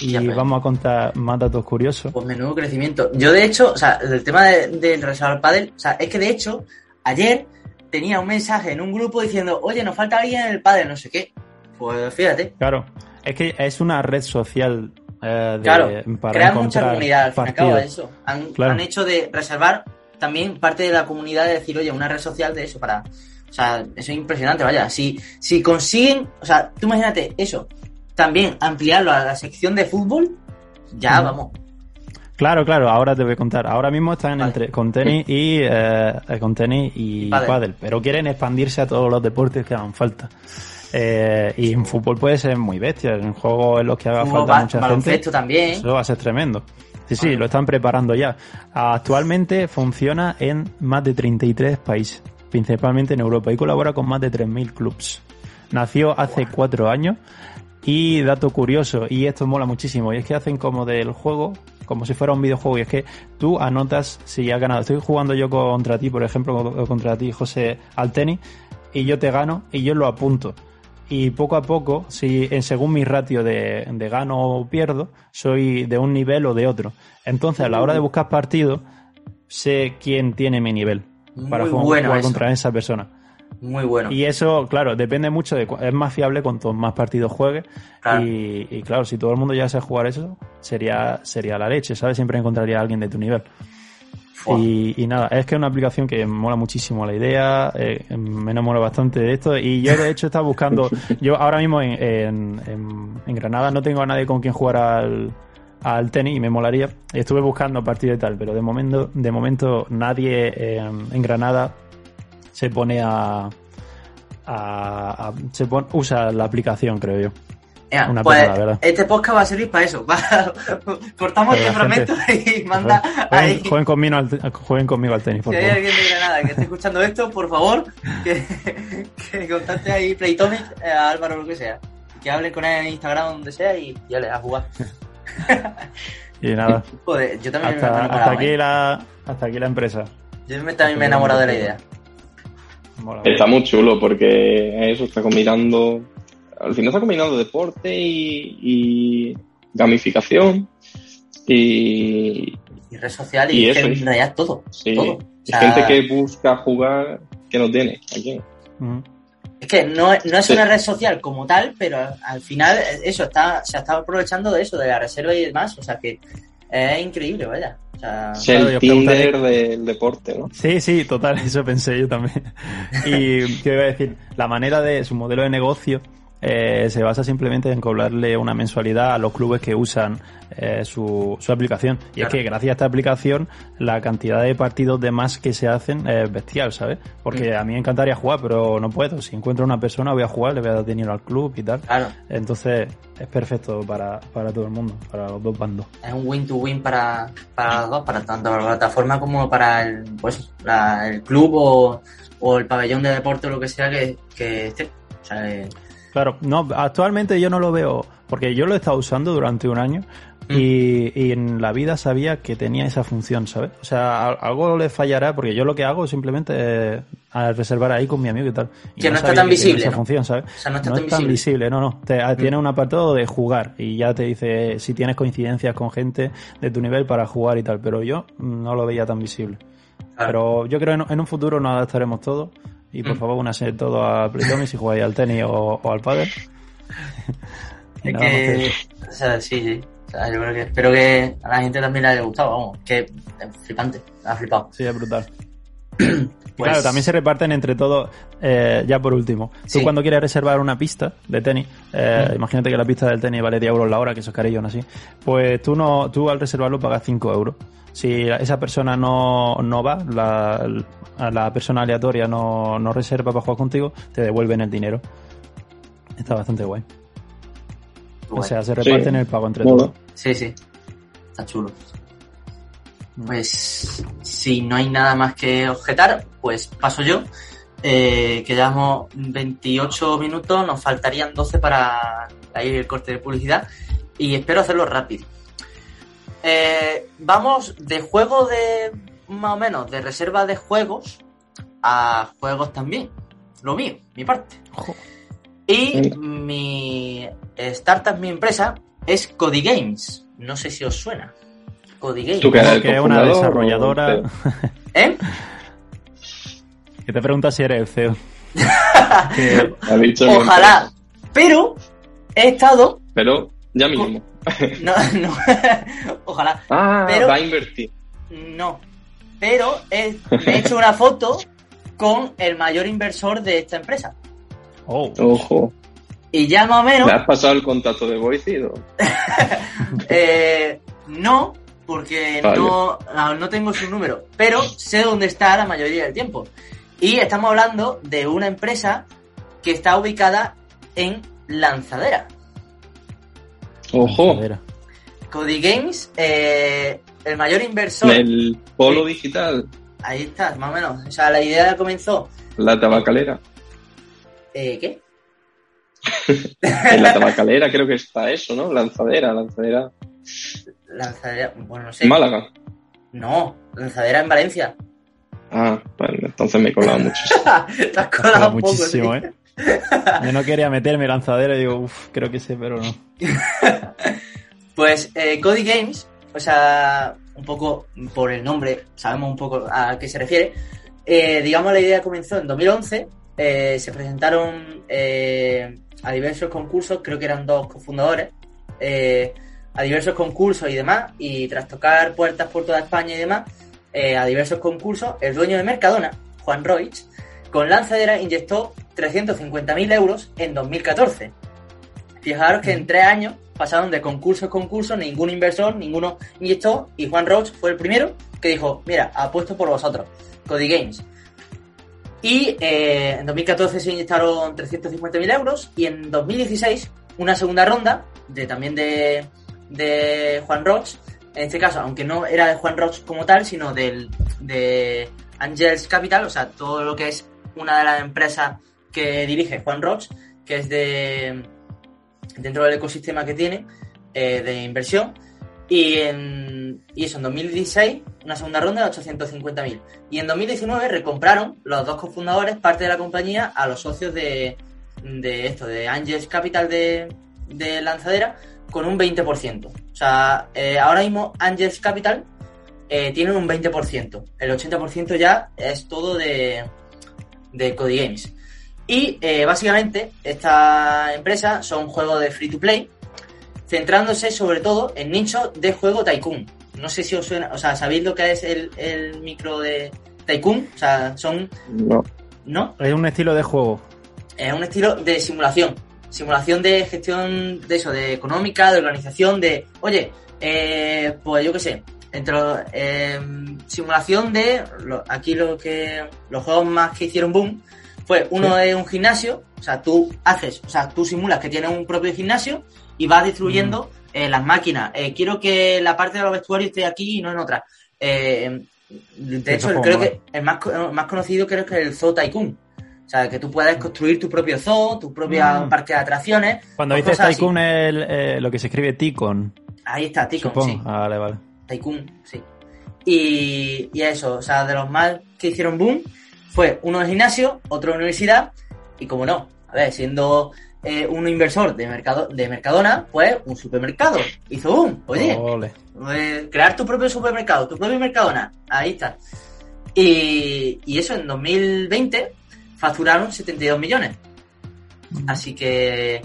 B: Y
A: pero-
B: vamos a contar más datos curiosos.
A: Pues menudo crecimiento. Yo, de hecho, o sea, el tema de- del reservar pádel, o sea, es que de hecho, ayer tenía un mensaje en un grupo diciendo, oye, nos falta alguien en el pádel, no sé qué. Pues fíjate,
B: Claro, es que es una red social eh, de,
A: claro,
B: para
A: crean mucha comunidad al fin y al cabo eso. Han,
B: Claro.
A: han hecho de reservar también parte de la comunidad de decir, oye, una red social de eso para. O sea, eso es impresionante, vaya. Si, si consiguen, o sea, tú imagínate eso, también ampliarlo a la sección de fútbol, ya vamos.
B: Claro, claro, ahora te voy a contar. Ahora mismo están
A: Vale.
B: entre con tenis y eh, con tenis y,
A: Y pádel.
B: pádel, pero quieren expandirse a todos los deportes que hagan falta. Eh, y en fútbol puede ser muy bestia, en juegos en los que haga
A: Fútbol,
B: falta mucha gente.
A: también.
B: Eso va a ser tremendo. Sí, sí,
A: Vale.
B: lo están preparando ya. Actualmente funciona en más de 33 países, principalmente en Europa, y colabora con más de 3.000 clubs. Nació hace cuatro años y dato curioso, y esto mola muchísimo, y es que hacen como del juego, como si fuera un videojuego, y es que tú anotas si has ganado. Estoy jugando yo contra ti, por ejemplo, contra ti, José, al tenis, y yo te gano y yo lo apunto. Y poco a poco, si en según mi ratio de, de gano o pierdo, soy de un nivel o de otro. Entonces, a la hora de buscar partidos, sé quién tiene mi nivel para
A: Muy
B: jugar,
A: bueno
B: jugar contra esa persona.
A: Muy bueno.
B: Y eso, claro, depende mucho de... Es más fiable cuanto más partidos juegues.
A: Claro.
B: Y, y claro, si todo el mundo ya sabe jugar eso, sería, sería la leche, ¿sabes? Siempre encontraría a alguien de tu nivel. Y, y nada, es que es una aplicación que mola muchísimo la idea, eh, me enamoro bastante de esto y yo de hecho estaba buscando, yo ahora mismo en, en, en- en Granada no tengo a nadie con quien jugar al, al tenis y me molaría, estuve buscando partidos y tal, pero de momento, de momento nadie en, en Granada se pone a, a- a- se usa la aplicación creo yo. Una
A: pues
B: pena, la verdad.
A: este podcast va a servir para eso. Va- cortamos
B: la
A: fragmento y manda ahí.
B: Jueguen, jueguen conmigo al, jueguen conmigo al tenis, por
A: Si hay alguien de Granada que esté escuchando esto, por favor, que, que contacte ahí Playtomic eh, a Álvaro lo que sea. Que hable con él en Instagram donde sea y ya le a jugar.
B: Y nada,
A: Joder, yo también me he
B: hasta,
A: enamorado.
B: hasta aquí la, hasta aquí la empresa.
A: Yo me- también me he enamorado de la idea.
B: Mola.
C: Está muy chulo porque eso está combinando. Al final está combinando deporte y, y gamificación. Y,
A: Y red social y,
C: eso,
A: en realidad todo.
C: sí,
A: todo. O sea,
C: gente que busca jugar que no tiene. Aquí.
A: Es que no, no es
C: Sí.
A: una red social como tal, pero al final eso está, se está aprovechando de eso, de la reserva y demás. O sea que es increíble, vaya. O sea,
C: Es
B: Claro,
C: el Tinder del deporte, ¿no?
B: Sí, sí, total, eso pensé yo también. Y qué iba a decir, la manera de su modelo de negocio eh, se basa simplemente en cobrarle una mensualidad a los clubes que usan eh, su, su aplicación. Y
A: Claro.
B: es que gracias a esta aplicación la cantidad de partidos de más que se hacen es bestial, ¿sabes? Porque
A: Mm.
B: a mí me encantaría jugar, pero no puedo. Si encuentro una persona voy a jugar, le voy a dar dinero al club y tal.
A: claro,
B: Entonces es perfecto para, para todo el mundo, para los dos bandos.
A: es un win-to-win para, para los dos, para tanto la plataforma como para el, pues, la- el club o, o el pabellón de deporte o lo que sea que, que esté. O sea, eh,
B: Claro, no, actualmente yo no lo veo, porque yo lo he estado usando durante un año y, y en la vida sabía que tenía esa función, ¿sabes? O sea, algo le fallará, porque yo lo que hago simplemente es a reservar ahí con mi amigo y tal. Y
A: Que no está tan visible,
B: Esa
A: ¿no?
B: función, ¿sabes?
A: O sea, no está
B: no
A: tan
B: es tan
A: visible.
B: visible, no, no. Te, ah, Tiene un apartado de jugar y ya te dice si tienes coincidencias con gente de tu nivel para jugar y tal, pero yo no lo veía tan visible.
A: Claro.
B: Pero yo creo que en, en un futuro nos adaptaremos todos. Y por
A: Mm.
B: favor, únase todo a Playtomic si jugáis al tenis o, o al pádel.
A: Es que,
B: eso.
A: o sea, sí, sí. O sea, yo creo que, espero que a la gente también le haya gustado, vamos, que es flipante, ha flipado.
B: Sí, es brutal.
A: Pues-
B: Claro, también se reparten entre todos, eh, ya por último. Tú
A: Sí.
B: cuando quieres reservar una pista de tenis, eh,
A: Mm.
B: imagínate que la pista del tenis vale 10 euros la hora, que eso es carillo, ¿no? Así. Pues tú, no, tú al reservarlo pagas 5 euros. Si esa persona no, no va, la, la persona aleatoria no, no reserva para jugar contigo, te devuelven el dinero. Está bastante guay. O sea, se
C: Sí.
B: reparten el pago entre
C: Mola.
B: todos.
A: Sí, sí. Está chulo. Pues si no hay nada más que objetar, pues paso yo. Eh, que llevamos 28 minutos, nos faltarían 12 para ahí el corte de publicidad y espero hacerlo rápido. Eh, vamos de juego de más o menos de reserva de juegos a juegos también. Lo mío, mi parte.
B: Ojo.
A: Y mi startup, mi empresa, es Cody Games. No sé si os suena. Cody Games.
C: ¿Tú qué eres el
B: que es una desarrolladora
C: o
A: ¿Eh?
B: que te pregunta si eres el CEO. Que-
C: Ha dicho mi
A: Ojalá. Pero he estado.
C: Pero ya mismo.
A: No, no. Ojalá.
C: Ah,
A: Pero-
C: va a invertir.
A: No. Pero he, me he hecho una foto con el mayor inversor de esta empresa.
B: Oh,
C: Ojo.
A: Y ya más o menos.
C: ¿Le has pasado el contacto de Voicido?
A: Eh, no, porque
C: Vale.
A: no, no tengo su número, pero sé dónde está la mayoría del tiempo. Y estamos hablando de una empresa que está ubicada en Lanzadera.
C: Ojo.
A: Cody Games, eh, el mayor inversor.
C: El polo digital.
A: Ahí está, más o menos. O sea, la idea comenzó.
C: La tabacalera.
A: Eh, ¿Qué?
C: En la tabacalera creo que está eso, ¿no? Lanzadera, lanzadera.
A: Lanzadera. Bueno, no sé.
C: Málaga.
A: No, Lanzadera en Valencia.
C: Ah, bueno, entonces me he colado mucho.
A: Te has colado un poco,
B: muchísimo,
A: sí.
B: ¿eh? Yo no quería meterme lanzadera y digo, uff, creo que sé, pero no.
A: Pues eh, Cody Games, o sea, un poco por el nombre, sabemos un poco a qué se refiere. Eh, digamos, la idea comenzó en 2011. eh, se presentaron eh, a diversos concursos, creo que eran dos cofundadores, a diversos concursos y demás. Y tras tocar puertas por toda España y demás, a diversos concursos, el dueño de Mercadona, Juan Roig, con lanzadera inyectó 350.000 euros en 2014. Fijaros que en tres años pasaron de concurso a concurso, ningún inversor, ninguno inyectó, y Juan Roach fue el primero que dijo, mira, apuesto por vosotros, Cody Games. Y eh, en 2014 se inyectaron 350.000 euros, y en 2016 una segunda ronda, de también de, de Juan Roach, en este caso, aunque no era de Juan Roach como tal, sino del, de Angels Capital, o sea, todo lo que es una de las empresas que dirige Juan Roach, que es de dentro del ecosistema que tiene eh, de inversión. Y, en, y eso, en 2016, una segunda ronda de 850.000. Y en 2019 recompraron los dos cofundadores parte de la compañía a los socios de, de esto, de Angels Capital de, de Lanzadera, con un 20%. O sea, eh, ahora mismo Angels Capital eh, tienen un 20%. El 80% ya es todo de, de Cody Games. Y eh, básicamente esta empresa son juegos de free to play, centrándose sobre todo en nichos de juego Tycoon. No sé si os suena, o sea, ¿sabéis lo que es el, el micro de Tycoon? O sea, son,
C: No.
A: ¿no?
B: Es un estilo de juego.
A: Es un estilo de simulación. Simulación de gestión de eso, de económica, de organización, de, oye, eh, pues yo qué sé, entre eh, simulación de, lo- aquí lo que, los juegos más que hicieron boom, fue uno de un gimnasio, o sea, tú haces, o sea, tú simulas que tienes un propio gimnasio y vas distribuyendo eh, las máquinas. Eh, quiero que la parte de los vestuarios esté aquí y no en otra. Eh, de hecho, creo que el más, el más conocido creo que es el Zoo Tycoon. O sea, que tú puedes construir tu propio zoo, tu propia
B: Mm.
A: parque de atracciones.
B: Cuando dices. Tycoon es el, eh, lo que se escribe Ticon,
A: Ahí está,
B: supongo.
A: sí.
B: Ah, vale, vale.
A: Tycoon, sí. Y, y eso, o sea, de los más que hicieron boom, fue uno de gimnasio, otro de universidad, y como no, a ver, siendo eh, un inversor de, mercado, de Mercadona, pues un supermercado. Hizo boom, oye, eh, crear tu propio supermercado, tu propio Mercadona, ahí está. Y, y eso en 2020 facturaron 72 millones. Así que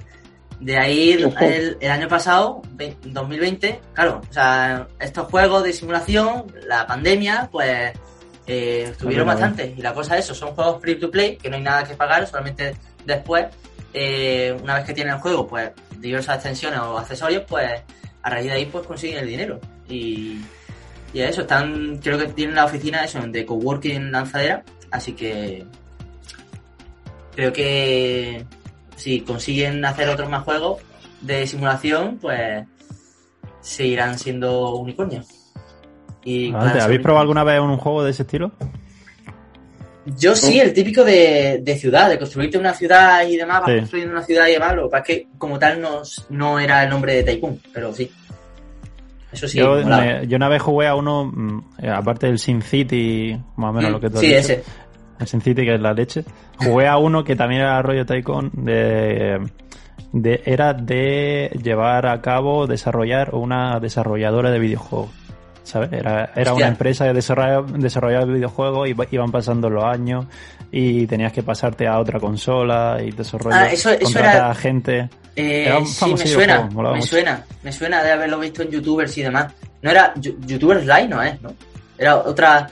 A: De ahí el, el año pasado, ve- 2020, claro, o sea, estos juegos de simulación, la pandemia, pues eh, estuvieron
B: Claro,
A: bastante. Y la cosa es eso, son juegos free to play, que no hay nada que pagar, solamente después, eh, una vez que tienen el juego, pues diversas extensiones o accesorios, pues a raíz de ahí pues consiguen el dinero. Y, y eso, están, creo que tienen la oficina eso, de coworking lanzadera, así que creo que si consiguen hacer otros más juegos de simulación, pues seguirán siendo unicornios. Y
B: Adelante,
A: claro,
B: ¿Habéis probado alguna vez un juego de ese estilo?
A: Yo sí, el típico de, de ciudad, de construirte una ciudad y demás, vas
B: Sí.
A: construyendo una ciudad y demás, lo que pasa es que como tal no, no era el nombre de Tycoon, pero sí. Eso sí,
B: yo, me- yo una vez jugué a uno, mm, aparte del Sin City, más o menos
A: Mm,
B: lo que tú has
A: Sí,
B: dicho,
A: ese.
B: el Sin City que es la leche, jugué a uno que también era rollo Tycoon, de, de- era de llevar a cabo, desarrollar una desarrolladora de videojuegos. ¿Sabes? Era, era una empresa de desarrollo, desarrollar videojuegos y iba- iban pasando los años y tenías que pasarte a otra consola y desarrollar,
A: Ah, eso- eso era-
B: a gente.
A: Eh,
B: Era un
A: sí, me suena, me
B: mucho.
A: suena, me suena de haberlo visto en youtubers y demás. No era youtubers live, no es, ¿no? Era otra,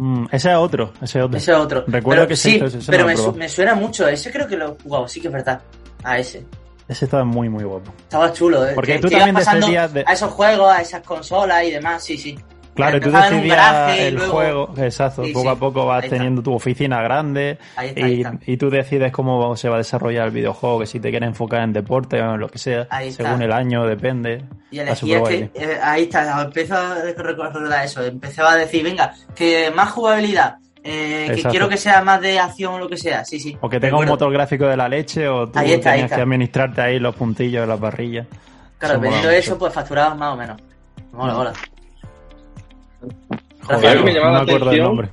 B: Mm, ese es otro, ese es otro.
A: ese otro.
B: Recuerdo
A: Pero
B: que
A: sí,
B: ese, ese
A: pero me, su- me suena mucho, ese creo que lo he jugado, sí que es verdad. A ese.
B: Ese estaba muy, muy guapo.
A: Estaba chulo, ¿eh?
B: Porque
A: Que-
B: tú
A: que
B: también
A: pasando
B: de-
A: a esos juegos, a esas consolas y demás, sí, sí.
B: Claro, tú
A: en un
B: decidías
A: y
B: el
A: luego-
B: juego, exacto,
A: Sí,
B: poco
A: sí,
B: a poco vas teniendo tu oficina grande
A: está,
B: y, y tú decides cómo se va a desarrollar el videojuego, que si te quieres enfocar en deporte o en lo que sea, según el año, depende.
A: Y
B: superguay.
A: que, eh, ahí está, empezó a recordar eso, empezaba a decir, venga, que más jugabilidad, eh, que quiero que sea más de acción o lo que sea, sí, sí.
B: O que tenga un motor gráfico de la leche o tú
A: está, ahí
B: tenías que administrarte ahí los puntillos de las barrillas.
A: Claro,
B: mucho.
A: eso, pues facturabas más o menos. Mola, mola.
B: Joder,
A: que
C: me llama
B: no
C: la
B: me acuerdo del.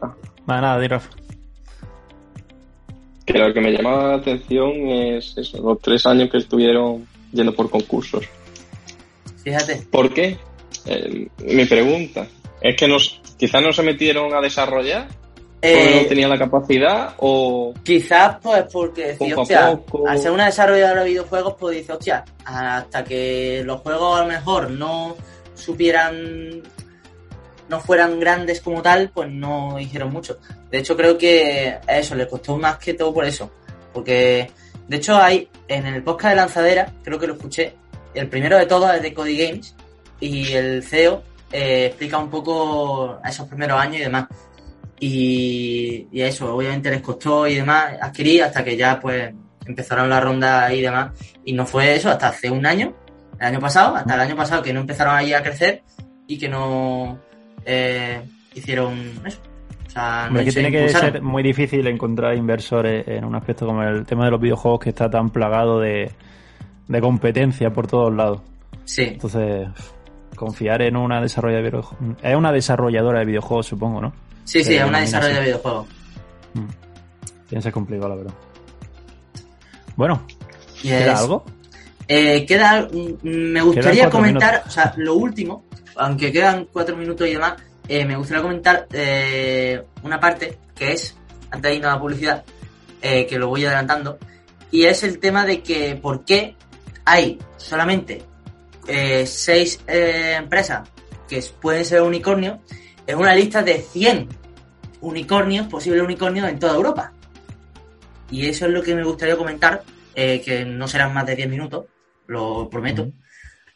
C: Ah.
B: Nada, nada, di, Rafa.
C: Que lo que me llama la atención es eso, los tres años que estuvieron yendo por concursos.
A: Fíjate.
C: ¿Por qué? Eh, mi pregunta. ¿Es que nos, quizás no se metieron a desarrollar? ¿Porque
A: Eh,
C: no tenían la capacidad? ¿O
A: Quizás, pues, porque decía,
C: Poco a
A: hostia,
C: poco.
A: al ser una desarrolladora de videojuegos, pues dice, hostia, hasta que los juegos a lo mejor no supieran, no fueran grandes como tal, pues no hicieron mucho. De hecho, creo que eso les costó más que todo por eso. Porque, de hecho, hay en el podcast de Lanzadera, creo que lo escuché, el primero de todos es de Cody Games, y el CEO eh, explica un poco esos primeros años y demás. Y, y eso, obviamente les costó y demás adquirir hasta que ya pues empezaron la ronda y demás. Y no fue eso hasta hace un año, el año pasado, hasta el año pasado que no empezaron ahí a crecer y que no eh, hicieron eso. O sea, no
B: que tiene que ser muy difícil encontrar inversores en un aspecto como el tema de los videojuegos que está tan plagado de, de competencia por todos lados.
A: Sí,
B: Entonces, confiar en una desarrolladora de videojuegos. Es una desarrolladora de videojuegos, supongo, ¿no?
A: sí, sí, es una desarrollo de videojuegos.
B: Tiene que ser complicado, la verdad. Bueno, ¿queda algo?
A: Eh, queda, mm, me gustaría comentar,
B: minutos.
A: o sea, lo último, aunque quedan cuatro minutos y demás, eh, me gustaría comentar eh, una parte que es, antes de irnos a la publicidad, que lo voy adelantando, y es el tema de que por qué hay solamente seis empresas que pueden ser unicornios en una lista de 100 unicornios, posibles unicornios en toda Europa. Y eso es lo que me gustaría comentar, que no serán más de 10 minutos, lo prometo.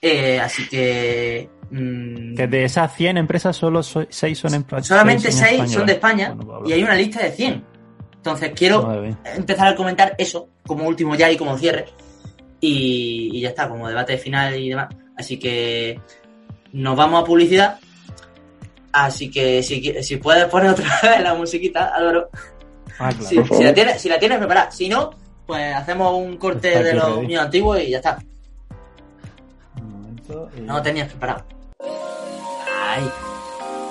A: Eh, así que... mm,
B: Que de esas 100 empresas, solo 6 son en
A: solamente
B: seis
A: 6
B: españolas.
A: son de España
B: Bueno, pues,
A: y hay una lista de 100. Entonces quiero empezar a comentar eso como último ya y como cierre. Y, y ya está, como debate final y demás. Así que nos vamos a publicidad. Así que si, si puedes poner otra vez la musiquita, Álvaro.
B: Ah, claro.
A: Si, si la tienes, si la tienes preparada. Si no, pues hacemos un corte de los míos antiguos y ya está.
B: Y-
A: No lo tenías preparado. Ay.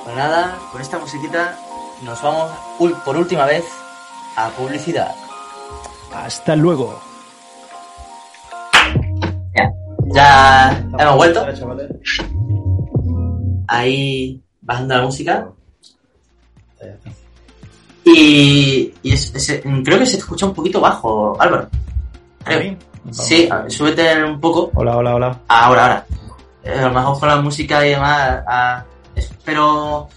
A: Pues nada, con esta musiquita nos vamos por última vez a publicidad.
B: Hasta luego.
A: Ya hemos vuelto. Ahí bajando la música. Y, y es- es- creo que se escucha un poquito bajo, Álvaro. Creo. Sí, súbete un poco.
B: Hola, hola, hola.
A: Ahora, ahora. Eh, a lo mejor con la música y demás. a- eso. Pero,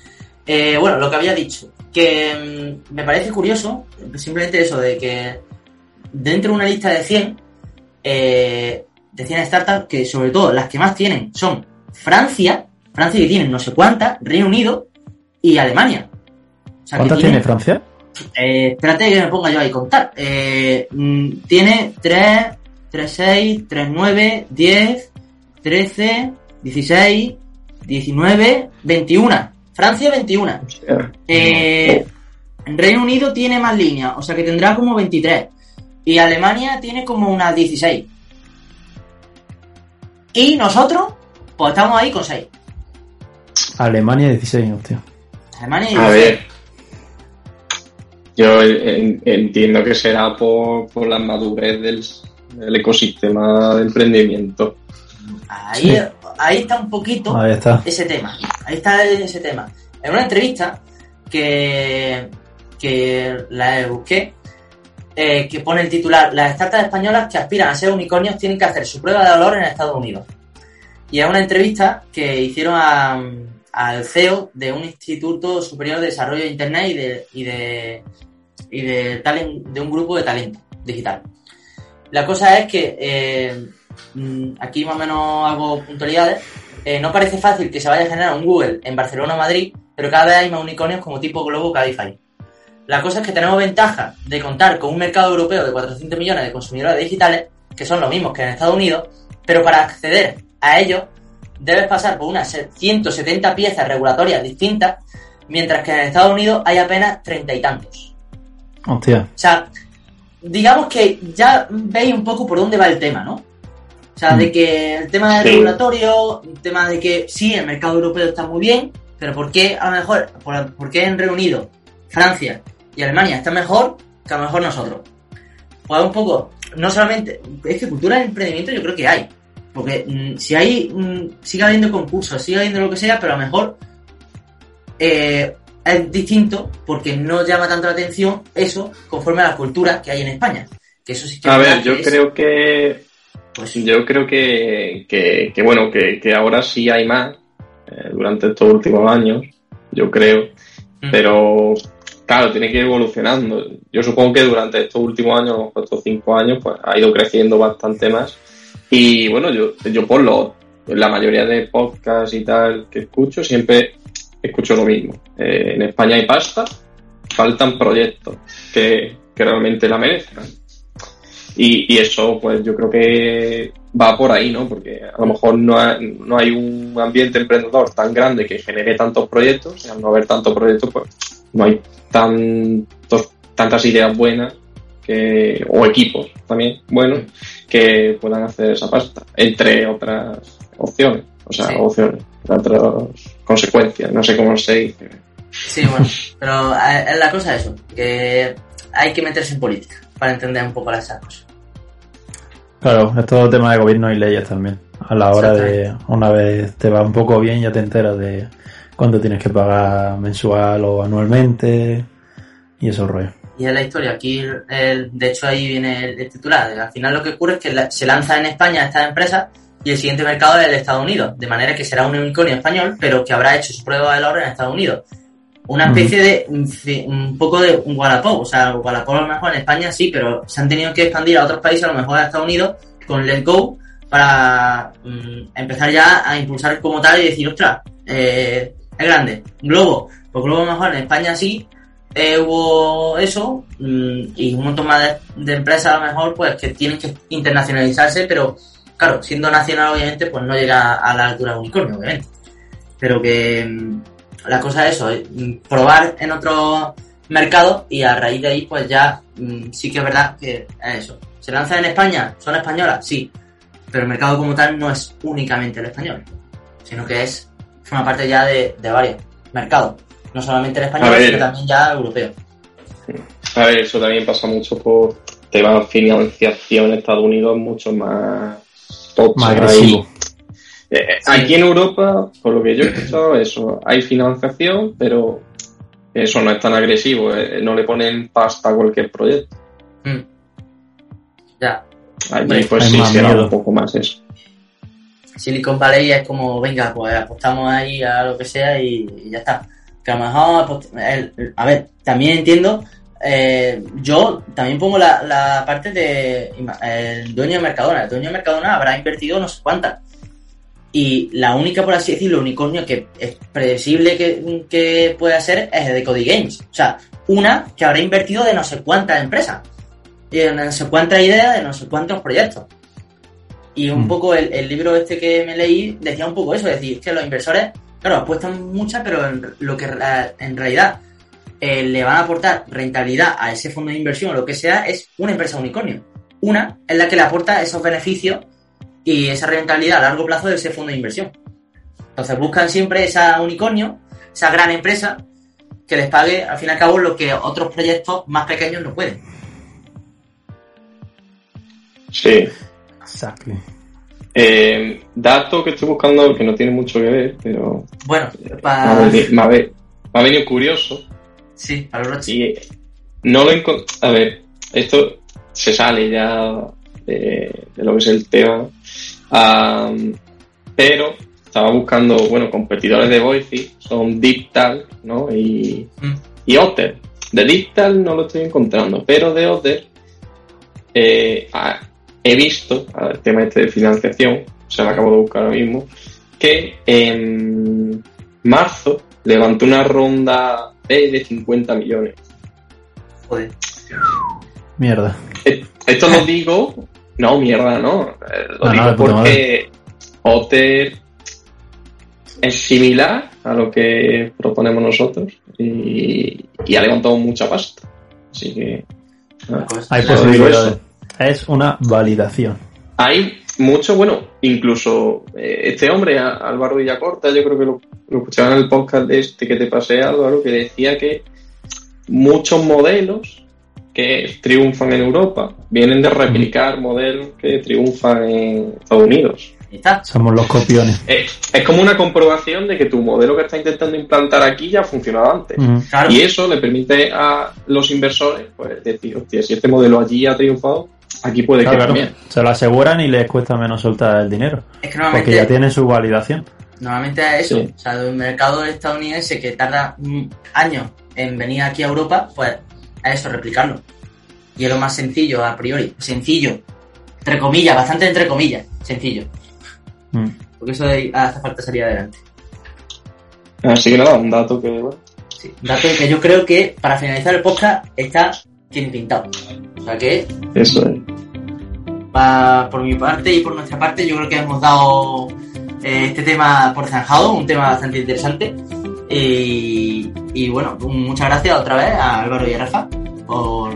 A: eh, bueno, lo que había dicho. Que mm, me parece curioso, simplemente eso, de que dentro de una lista de 100, eh, de 100 startups, que sobre todo las que más tienen son Francia, Francia que tienen no sé cuántas, Reino Unido y Alemania. O sea,
B: ¿Cuántas tiene Francia?
A: eh, espérate que me ponga yo ahí a contar. Eh, mm, tiene 3, 3, 6, 3, 9, 10, 13, 16, 19, 21. Francia 21.
C: O sea,
A: Eh, Reino Unido tiene más líneas, o sea que tendrá como 23. Y Alemania tiene como unas 16. Y nosotros, pues estamos ahí con 6.
B: Alemania 16, hostia.
A: Alemania
C: A
A: 16.
C: ver. Yo en- entiendo que será por, por la madurez del, del ecosistema de emprendimiento.
A: Ahí,
B: Sí.
A: ahí está un poquito.
B: Ahí está.
A: ese tema. Ahí está ese tema. En una entrevista que, que la busqué, eh, que pone el titular, las startups españolas que aspiran a ser unicornios tienen que hacer su prueba de valor en Estados Unidos. Y es una entrevista que hicieron a- al CEO de un Instituto Superior de Desarrollo de Internet y de, y de, y de, talent- de un grupo de talento digital. La cosa es que eh, aquí más o menos hago puntualidades. Eh, no parece fácil que se vaya a generar un Google en Barcelona o Madrid, pero cada vez hay más unicornios como tipo Globo Cabify. La cosa es que tenemos ventaja de contar con un mercado europeo de 400 millones de consumidores digitales, que son los mismos que en Estados Unidos, pero para acceder a ellos debes pasar por unas 170 piezas regulatorias distintas, mientras que en Estados Unidos hay apenas treinta y tantos.
B: Hostia.
A: O sea, digamos que ya veis un poco por dónde va el tema, ¿no? O sea,
B: Mm.
A: de que el tema del
C: Sí.
A: regulatorio, el tema de que sí, el mercado europeo está muy bien, pero ¿por qué a lo mejor, por, por qué en Reino Unido, Francia y Alemania está mejor que a lo mejor nosotros? Pues un poco, no solamente, es que cultura del emprendimiento yo creo que hay. Porque mm, si hay, mm, sigue habiendo concursos, sigue habiendo lo que sea, pero a lo mejor eh, es distinto porque no llama tanto la atención eso conforme a la cultura que hay en España. Que eso sí que
C: A ver, yo
A: es,
C: creo que
A: pues,
C: yo creo que, que, que, bueno, que, que ahora sí hay más eh, durante estos últimos años, yo creo, pero claro, tiene que ir evolucionando. Yo supongo que durante estos últimos años, estos cinco años, pues ha ido creciendo bastante más. Y bueno, yo, yo por lo, la mayoría de podcasts y tal que escucho, siempre escucho lo mismo. Eh, en España hay pasta, faltan proyectos que, que realmente la merezcan. Y, y eso, pues yo creo que va por ahí, ¿no? Porque a lo mejor no hay, no hay un ambiente emprendedor tan grande que genere tantos proyectos, y al no haber tantos proyectos, pues no hay tantos, tantas ideas buenas que, o equipos también buenos que puedan hacer esa pasta, entre otras opciones, o sea,
A: Sí.
C: opciones, otras consecuencias, no sé cómo se dice.
A: Sí, bueno, pero eh, es la cosa eso, que hay que meterse en política para entender un poco las cosas.
B: Claro, es todo tema de gobierno y leyes también. A la hora de, una vez te va un poco bien, ya te enteras de cuánto tienes que pagar mensual o anualmente y esos rollos.
A: Y es la historia. Aquí, el- de hecho, ahí viene el, el titular. Al final lo que ocurre es que la- se lanza en España esta empresa y el siguiente mercado es el de Estados Unidos. De manera que será un unicornio español, pero que habrá hecho su prueba de valor en Estados Unidos. Una especie de, un poco de un Wallapop. O sea, Wallapop a lo mejor en España sí, pero se han tenido que expandir a otros países, a lo mejor a Estados Unidos, con Let's Go, para mm, empezar ya a impulsar como tal y decir, ostras, eh, es grande. Globo, pues Globo a lo mejor en España sí, eh, hubo eso mm, y un montón más de, de empresas a lo mejor pues que tienen que internacionalizarse, pero claro, siendo nacional obviamente pues no llega a la altura de unicornio, obviamente. Pero que mm, la cosa es eso, eh, probar en otros mercados y a raíz de ahí pues ya mm, sí que es verdad que es eso. ¿Se lanza en España? ¿Son españolas? Sí. Pero el mercado como tal no es únicamente el español, sino que es forma parte ya de, de varios mercados. No solamente el español, sino también ya europeo.
C: A ver, eso también pasa mucho por tema de financiación en Estados Unidos, mucho más.
B: Más agresivo.
C: Ahí. Eh, Aquí en Europa, por lo que yo he escuchado, eso, hay financiación, pero eso no es tan agresivo, eh, no le ponen pasta a cualquier proyecto.
A: Mm. Ya.
C: allí pues
B: hay
C: sí será
B: miedo.
C: un poco más eso.
A: Silicon Valley es como, venga, pues apostamos ahí a lo que sea y, y ya está. Que a lo mejor, el- el- a ver, también entiendo, eh, yo también pongo la, la parte de el dueño de Mercadona. El dueño de Mercadona habrá invertido no sé cuántas. Y la única, por así decirlo, unicornio que es previsible que, que pueda ser es el de Cody Games. O sea, una que habrá invertido de no sé cuántas empresas. Y de no sé cuántas ideas, de no sé cuántos proyectos. Y un
B: Mm.
A: poco el, el libro este que me leí decía un poco eso, es decir, que los inversores, claro, apuestan muchas, pero en, lo que en realidad eh, le van a aportar rentabilidad a ese fondo de inversión o lo que sea es una empresa unicornio. Una es la que le aporta esos beneficios y esa rentabilidad a largo plazo de ese fondo de inversión. Entonces buscan siempre esa unicornio, esa gran empresa que les pague al fin y al cabo lo que otros proyectos más pequeños no pueden.
C: Sí.
B: Exacto.
C: Eh, dato que estoy buscando que no tiene mucho que ver, pero
A: Bueno,
C: me ha,
A: para...
C: venido, me ha ve- me ha venido curioso
A: Sí, para los
C: y no lo encontré. A ver, esto se sale ya de, de lo que es el tema, Pero estaba buscando, bueno, competidores de Voice son Diptal, ¿no? Y,
A: Mm.
C: y Otter. De Diptal no lo estoy encontrando, pero de Otter eh, ah, he visto, el tema este de financiación, se lo acabo de buscar ahora mismo, que en marzo levantó una ronda B de 50 millones.
A: Joder.
B: Mierda.
C: Eh, Esto lo digo, no, mierda, no. Lo
B: No, no,
C: digo porque Otter es similar a lo que proponemos nosotros y, y ha levantado mucha pasta. Así que.
A: Pues,
B: Hay posibilidades. Es una validación.
C: hay mucho, bueno, incluso eh, este hombre, Álvaro Villacorta, yo creo que lo, lo escuchaba en el podcast de este que te pasé, Álvaro, que decía que muchos modelos que triunfan en Europa vienen de replicar modelos que triunfan en Estados Unidos.
A: está.
B: Somos los copiones.
C: Es, es como una comprobación de que tu modelo que estás intentando implantar aquí ya ha funcionado antes.
A: Claro.
C: Y eso le permite a los inversores pues, decir, hostia, si este modelo allí ha triunfado, aquí puede
B: Claro,
C: que
B: claro.
C: también.
B: Se lo aseguran y les cuesta menos soltar el dinero.
A: Es que
B: Porque ya tienen su validación.
A: normalmente es eso.
C: Sí.
A: O sea, de un mercado estadounidense que tarda años en venir aquí a Europa, pues es eso, replicarlo. Y es lo más sencillo a priori. Sencillo. Entre comillas, bastante entre comillas. Sencillo.
B: Mm.
A: Porque eso de- hace falta salir adelante.
C: Así que nada, un dato que, bueno,
A: Sí. Dato que yo creo que para finalizar el podcast está bien pintado. O sea que
C: eso es.
A: Pa- por mi parte y por nuestra parte, yo creo que hemos dado eh, este tema por zanjado, un tema bastante interesante. Y, y bueno, muchas gracias otra vez a Álvaro y a Rafa por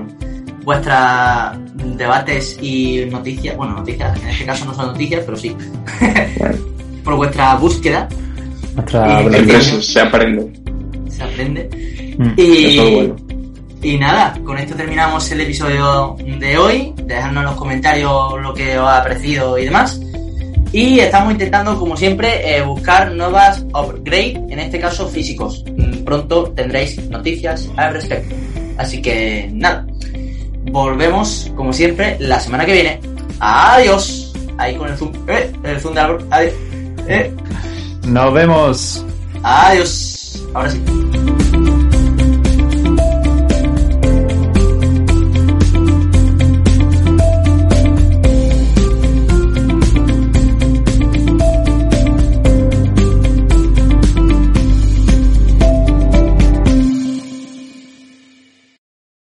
A: vuestros debates y noticias. Bueno, noticias, en este caso no son noticias, pero sí. por vuestra búsqueda,
B: Nuestra
A: Y-
C: se, aprende.
A: se aprende.
B: Mm.
A: Y,
C: bueno.
A: y nada, con esto terminamos el episodio de hoy. Dejadnos en los comentarios lo que os ha parecido y demás. Y estamos intentando, como siempre, eh, buscar nuevas upgrades, en este caso físicos. Mm, Pronto tendréis noticias al respecto. Así que nada, volvemos, como siempre, la semana que viene. Adiós. Ahí con el zoom. Eh, el zoom de Álvaro. Adiós. Eh,
B: Nos vemos.
A: adiós. Ahora sí.